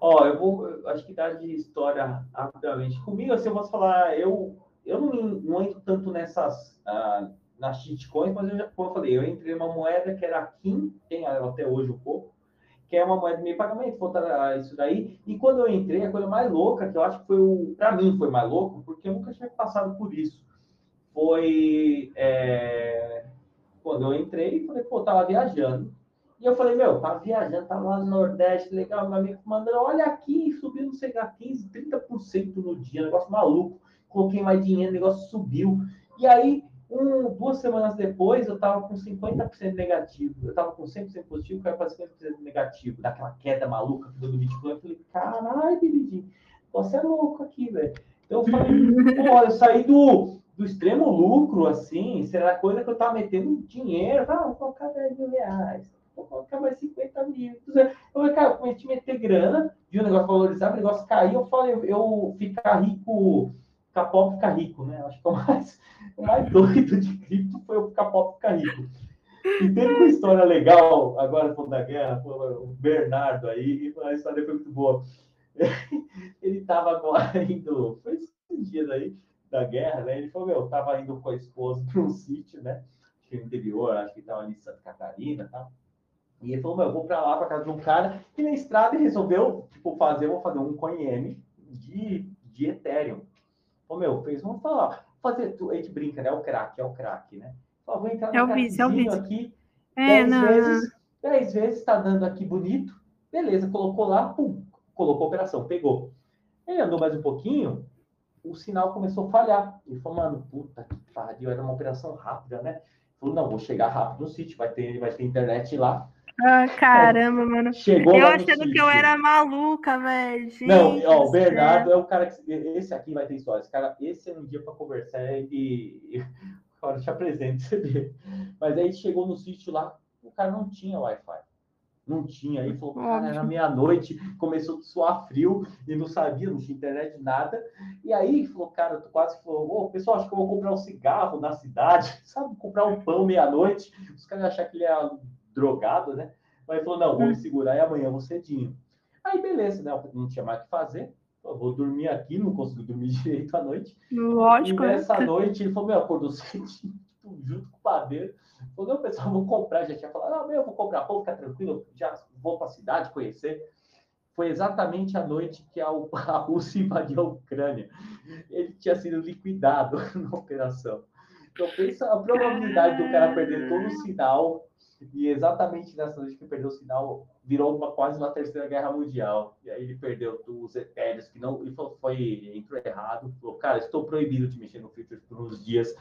Ó, eu vou, eu acho que dá de história rapidamente. Comigo, assim, eu posso falar, eu, eu não, não entro tanto nessas. Uh, nas shitcoins, mas eu já, como eu falei, eu entrei numa moeda que era a Kim, tem até hoje um pouco, que é uma moeda de meio pagamento, voltar isso daí. E quando eu entrei, a coisa mais louca, que eu acho que foi o, para mim foi mais louco, porque eu nunca tinha passado por isso, foi é, quando eu entrei, falei, pô, tava viajando. E eu falei, meu, tava viajando, tava lá no Nordeste, legal, meu amigo mandando, olha aqui, subiu, não sei lá, 15, 30% no dia, negócio maluco. Coloquei mais dinheiro, o negócio subiu. E aí, um, duas semanas depois, eu estava com 50% negativo. Eu estava com 100% positivo, caiu para 50% negativo, daquela queda maluca que deu no Bitcoin. Eu falei, caralho, Bilidinho, você é louco aqui, velho. Então eu falei, <laughs> pô, eu saí do, do extremo lucro, assim, será coisa que eu estava metendo dinheiro. Ah, vou colocar 10 mil reais, vou colocar mais 50 mil. Eu falei, cara, eu comecei a meter grana, vi o negócio valorizar, o negócio cair, eu falei, eu ficar rico ficar pobre ficar rico, né? Acho que o mais, o mais <laughs> doido de cripto foi o ficar pobre ficar rico. E teve uma história legal, agora falando da guerra, o Bernardo aí, a história foi muito boa. <laughs> Ele estava agora indo, foi esses dias aí da guerra, né? Ele falou, meu, estava indo com a esposa para um sítio, né? Acho que no interior, acho que estava ali em Santa Catarina e tal. E ele falou, meu, eu vou para lá, para casa de um cara, e na estrada ele resolveu, tipo, fazer, vou fazer um coin de, de Ethereum. Ô, meu, fez, vamos falar, fazer, a gente brinca, né? É o craque, é o craque, né? Fala, vou entrar no é o vice, é o vice. aqui, é, dez vezes, dez vezes, tá dando aqui bonito, beleza, colocou lá, pum, colocou a operação, pegou. Ele andou mais um pouquinho, o sinal começou a falhar. Ele falou, mano, puta que pariu, era uma operação rápida, né? Ele falou, não, vou chegar rápido no sítio, vai ter, vai ter internet lá. Ah, caramba, mano. Chegou eu achando que eu era maluca, velho. Não, ó, o Bernardo é o cara que. Esse aqui vai ter história. Esse, cara, esse é um dia para conversar e. <laughs> Agora te apresento, você vê. Mas aí chegou no sítio lá, o cara não tinha Wi-Fi. Não tinha. Aí falou, cara, era meia-noite, começou a suar frio e não sabia, não tinha internet, nada. E aí falou, cara, tu quase falou, ô, pessoal, acho que eu vou comprar um cigarro na cidade, <laughs> sabe? Comprar um pão meia-noite. Os caras acharam que ele ia drogado, né? Mas falou, não, vou me hum. segurar e amanhã vou cedinho. Aí, beleza, né? Não tinha mais o que fazer. Eu vou dormir aqui, não consegui dormir <laughs> direito à noite. Lógico. E nessa né? noite ele falou, meu, acordou <laughs> cedinho, tipo, junto com o padeiro. Falou, não, pessoal, vou comprar. Já tinha falado, não, meu, vou comprar pão, fica tranquilo, já vou para a cidade conhecer. Foi exatamente a noite que a, <laughs> a Rússia invadiu a Ucrânia. Ele tinha sido liquidado na operação. Então, pensa a probabilidade do cara perder todo o sinal e exatamente nessa noite que perdeu o sinal, virou uma, quase uma terceira guerra mundial. E aí ele perdeu os etéreos, que não. E foi, entrou errado. Falou, cara, estou proibido de mexer no Twitter por uns dias,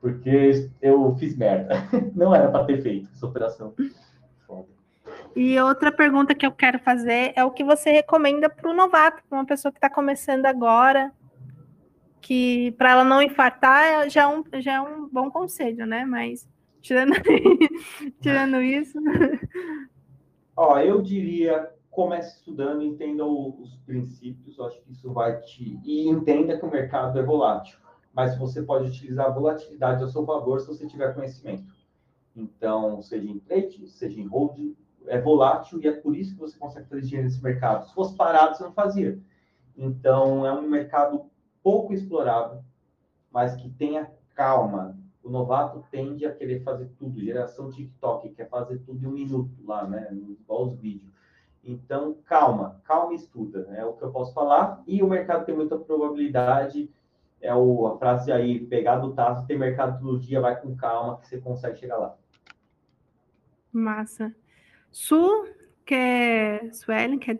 porque eu fiz merda. <laughs> Não era para ter feito essa operação. E outra pergunta que eu quero fazer é o que você recomenda para o novato, para uma pessoa que está começando agora, que para ela não infartar já é, um, já é um bom conselho, né? Mas Tirando, <laughs> <laughs> tirando isso. Ó, eu diria, comece estudando, entenda os princípios, eu acho que isso vai te. E entenda que o mercado é volátil. Mas você pode utilizar a volatilidade a seu favor se você tiver conhecimento. Então, seja em trade, seja em hold, é volátil e é por isso que você consegue fazer dinheiro nesse mercado. Se fosse parado, você não fazia. Então, é um mercado pouco explorado, mas que tenha calma, o novato tende a querer fazer tudo, geração TikTok, quer fazer tudo em um minuto lá, né? Igual os vídeos. Então, calma, calma e estuda, né? é o que eu posso falar. E o mercado tem muita probabilidade, é o, a frase aí, pegar do tato, tem mercado todo dia, vai com calma, que você consegue chegar lá. Massa. Su, quer, Suelen, quer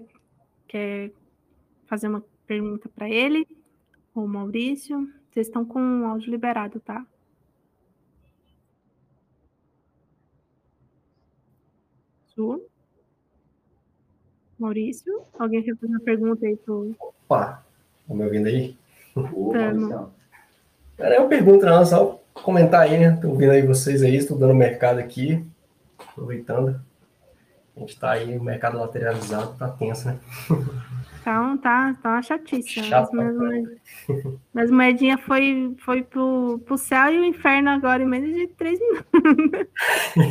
quer fazer uma pergunta para ele, ou Maurício. Vocês estão com o áudio liberado, tá? Su? Maurício? Alguém quer fazer uma pergunta aí pro. Opa! Estão me ouvindo aí? Ô, Tá, Maurício. Cara, é uma pergunta, não, só comentar aí, né? Tô ouvindo aí vocês aí, estudando o mercado aqui, aproveitando. A gente tá aí, o mercado lateralizado, tá tenso, né? <laughs> Tá, tá, tá uma chatice. Chato As pra minhas, <laughs> moed- minhas moedinhas foi, foi pro, pro céu e o inferno agora em menos de três <laughs> minutos.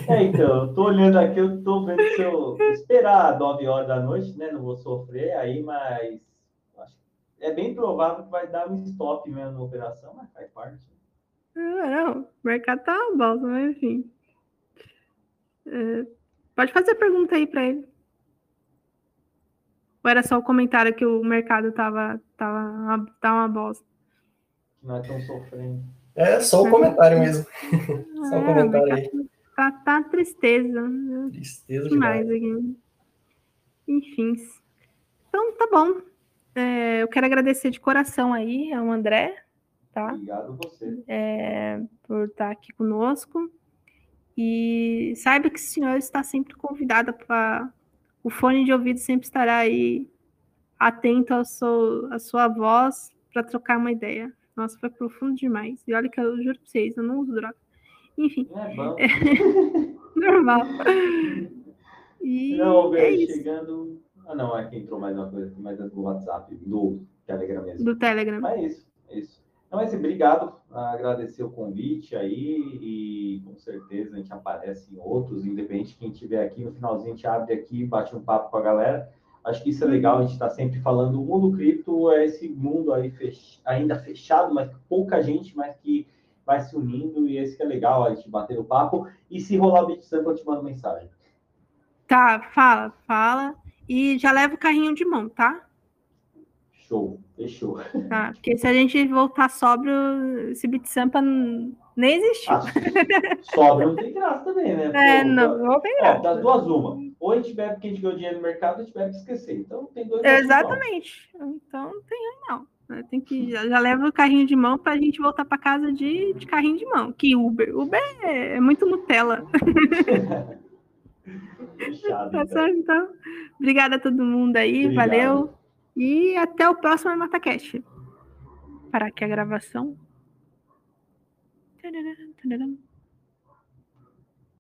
É, então, eu tô olhando aqui, eu tô vendo se eu esperar 9 horas da noite, né? Não vou sofrer aí, mas acho que é bem provável que vai dar um stop mesmo na operação, mas faz parte. Não, o mercado tá uma bosta, mas enfim. É, pode fazer pergunta aí para ele. Ou era só o comentário que o mercado tava, tava, uma, tá uma bosta? Que nós estamos sofrendo. É só o comentário mesmo. <laughs> Só É, um comentário aí. Tá, tá tristeza. Tristeza demais demais. aqui. Enfim. Então, tá bom. É, eu quero agradecer de coração aí ao André, tá? Obrigado a você. É, por estar aqui conosco. E saiba que o senhor está sempre convidado para. O fone de ouvido sempre estará aí atento ao seu, à sua voz para trocar uma ideia. Nossa, foi profundo demais. E olha que eu juro para vocês, eu não uso droga. Enfim, é bom. <laughs> normal. E Não, é velho, isso. chegando. Ah, não, é que entrou mais uma coisa é do WhatsApp, do Telegram mesmo. Do Telegram. Mas é isso, é isso. Não, mas obrigado, agradecer o convite aí e com certeza a gente aparece em outros, independente de quem estiver aqui, no finalzinho a gente abre aqui, bate um papo com a galera. Acho que isso é legal, a gente está sempre falando, o mundo cripto é esse mundo aí fech... ainda fechado, mas pouca gente, mas que vai se unindo e esse que é legal, a gente bater o papo. E se rolar o Bit Sample, eu te mando mensagem. Tá, fala, fala. E já leva o carrinho de mão, tá? Show, fechou. Tá, porque se a gente voltar sóbrio, esse Bit Sampa nem existiu. Ah, sobra não tem graça também, né? é, Pô, não, não tem Ó, graça. das duas, uma. Ou a gente bebe porque a gente ganhou dinheiro no mercado, ou a gente bebe pra esquecer. Então tem dois. Exatamente. Então não tem aí, não. né? Tem que já, já leva o carrinho de mão pra gente voltar pra casa de, de carrinho de mão. Que Uber. Uber é, é muito Nutella. <laughs> Fechado. Tá então. certo? Então, obrigada a todo mundo aí, Obrigado. valeu. E até o próximo MataCast. Parar aqui a gravação. Tararam, tararam.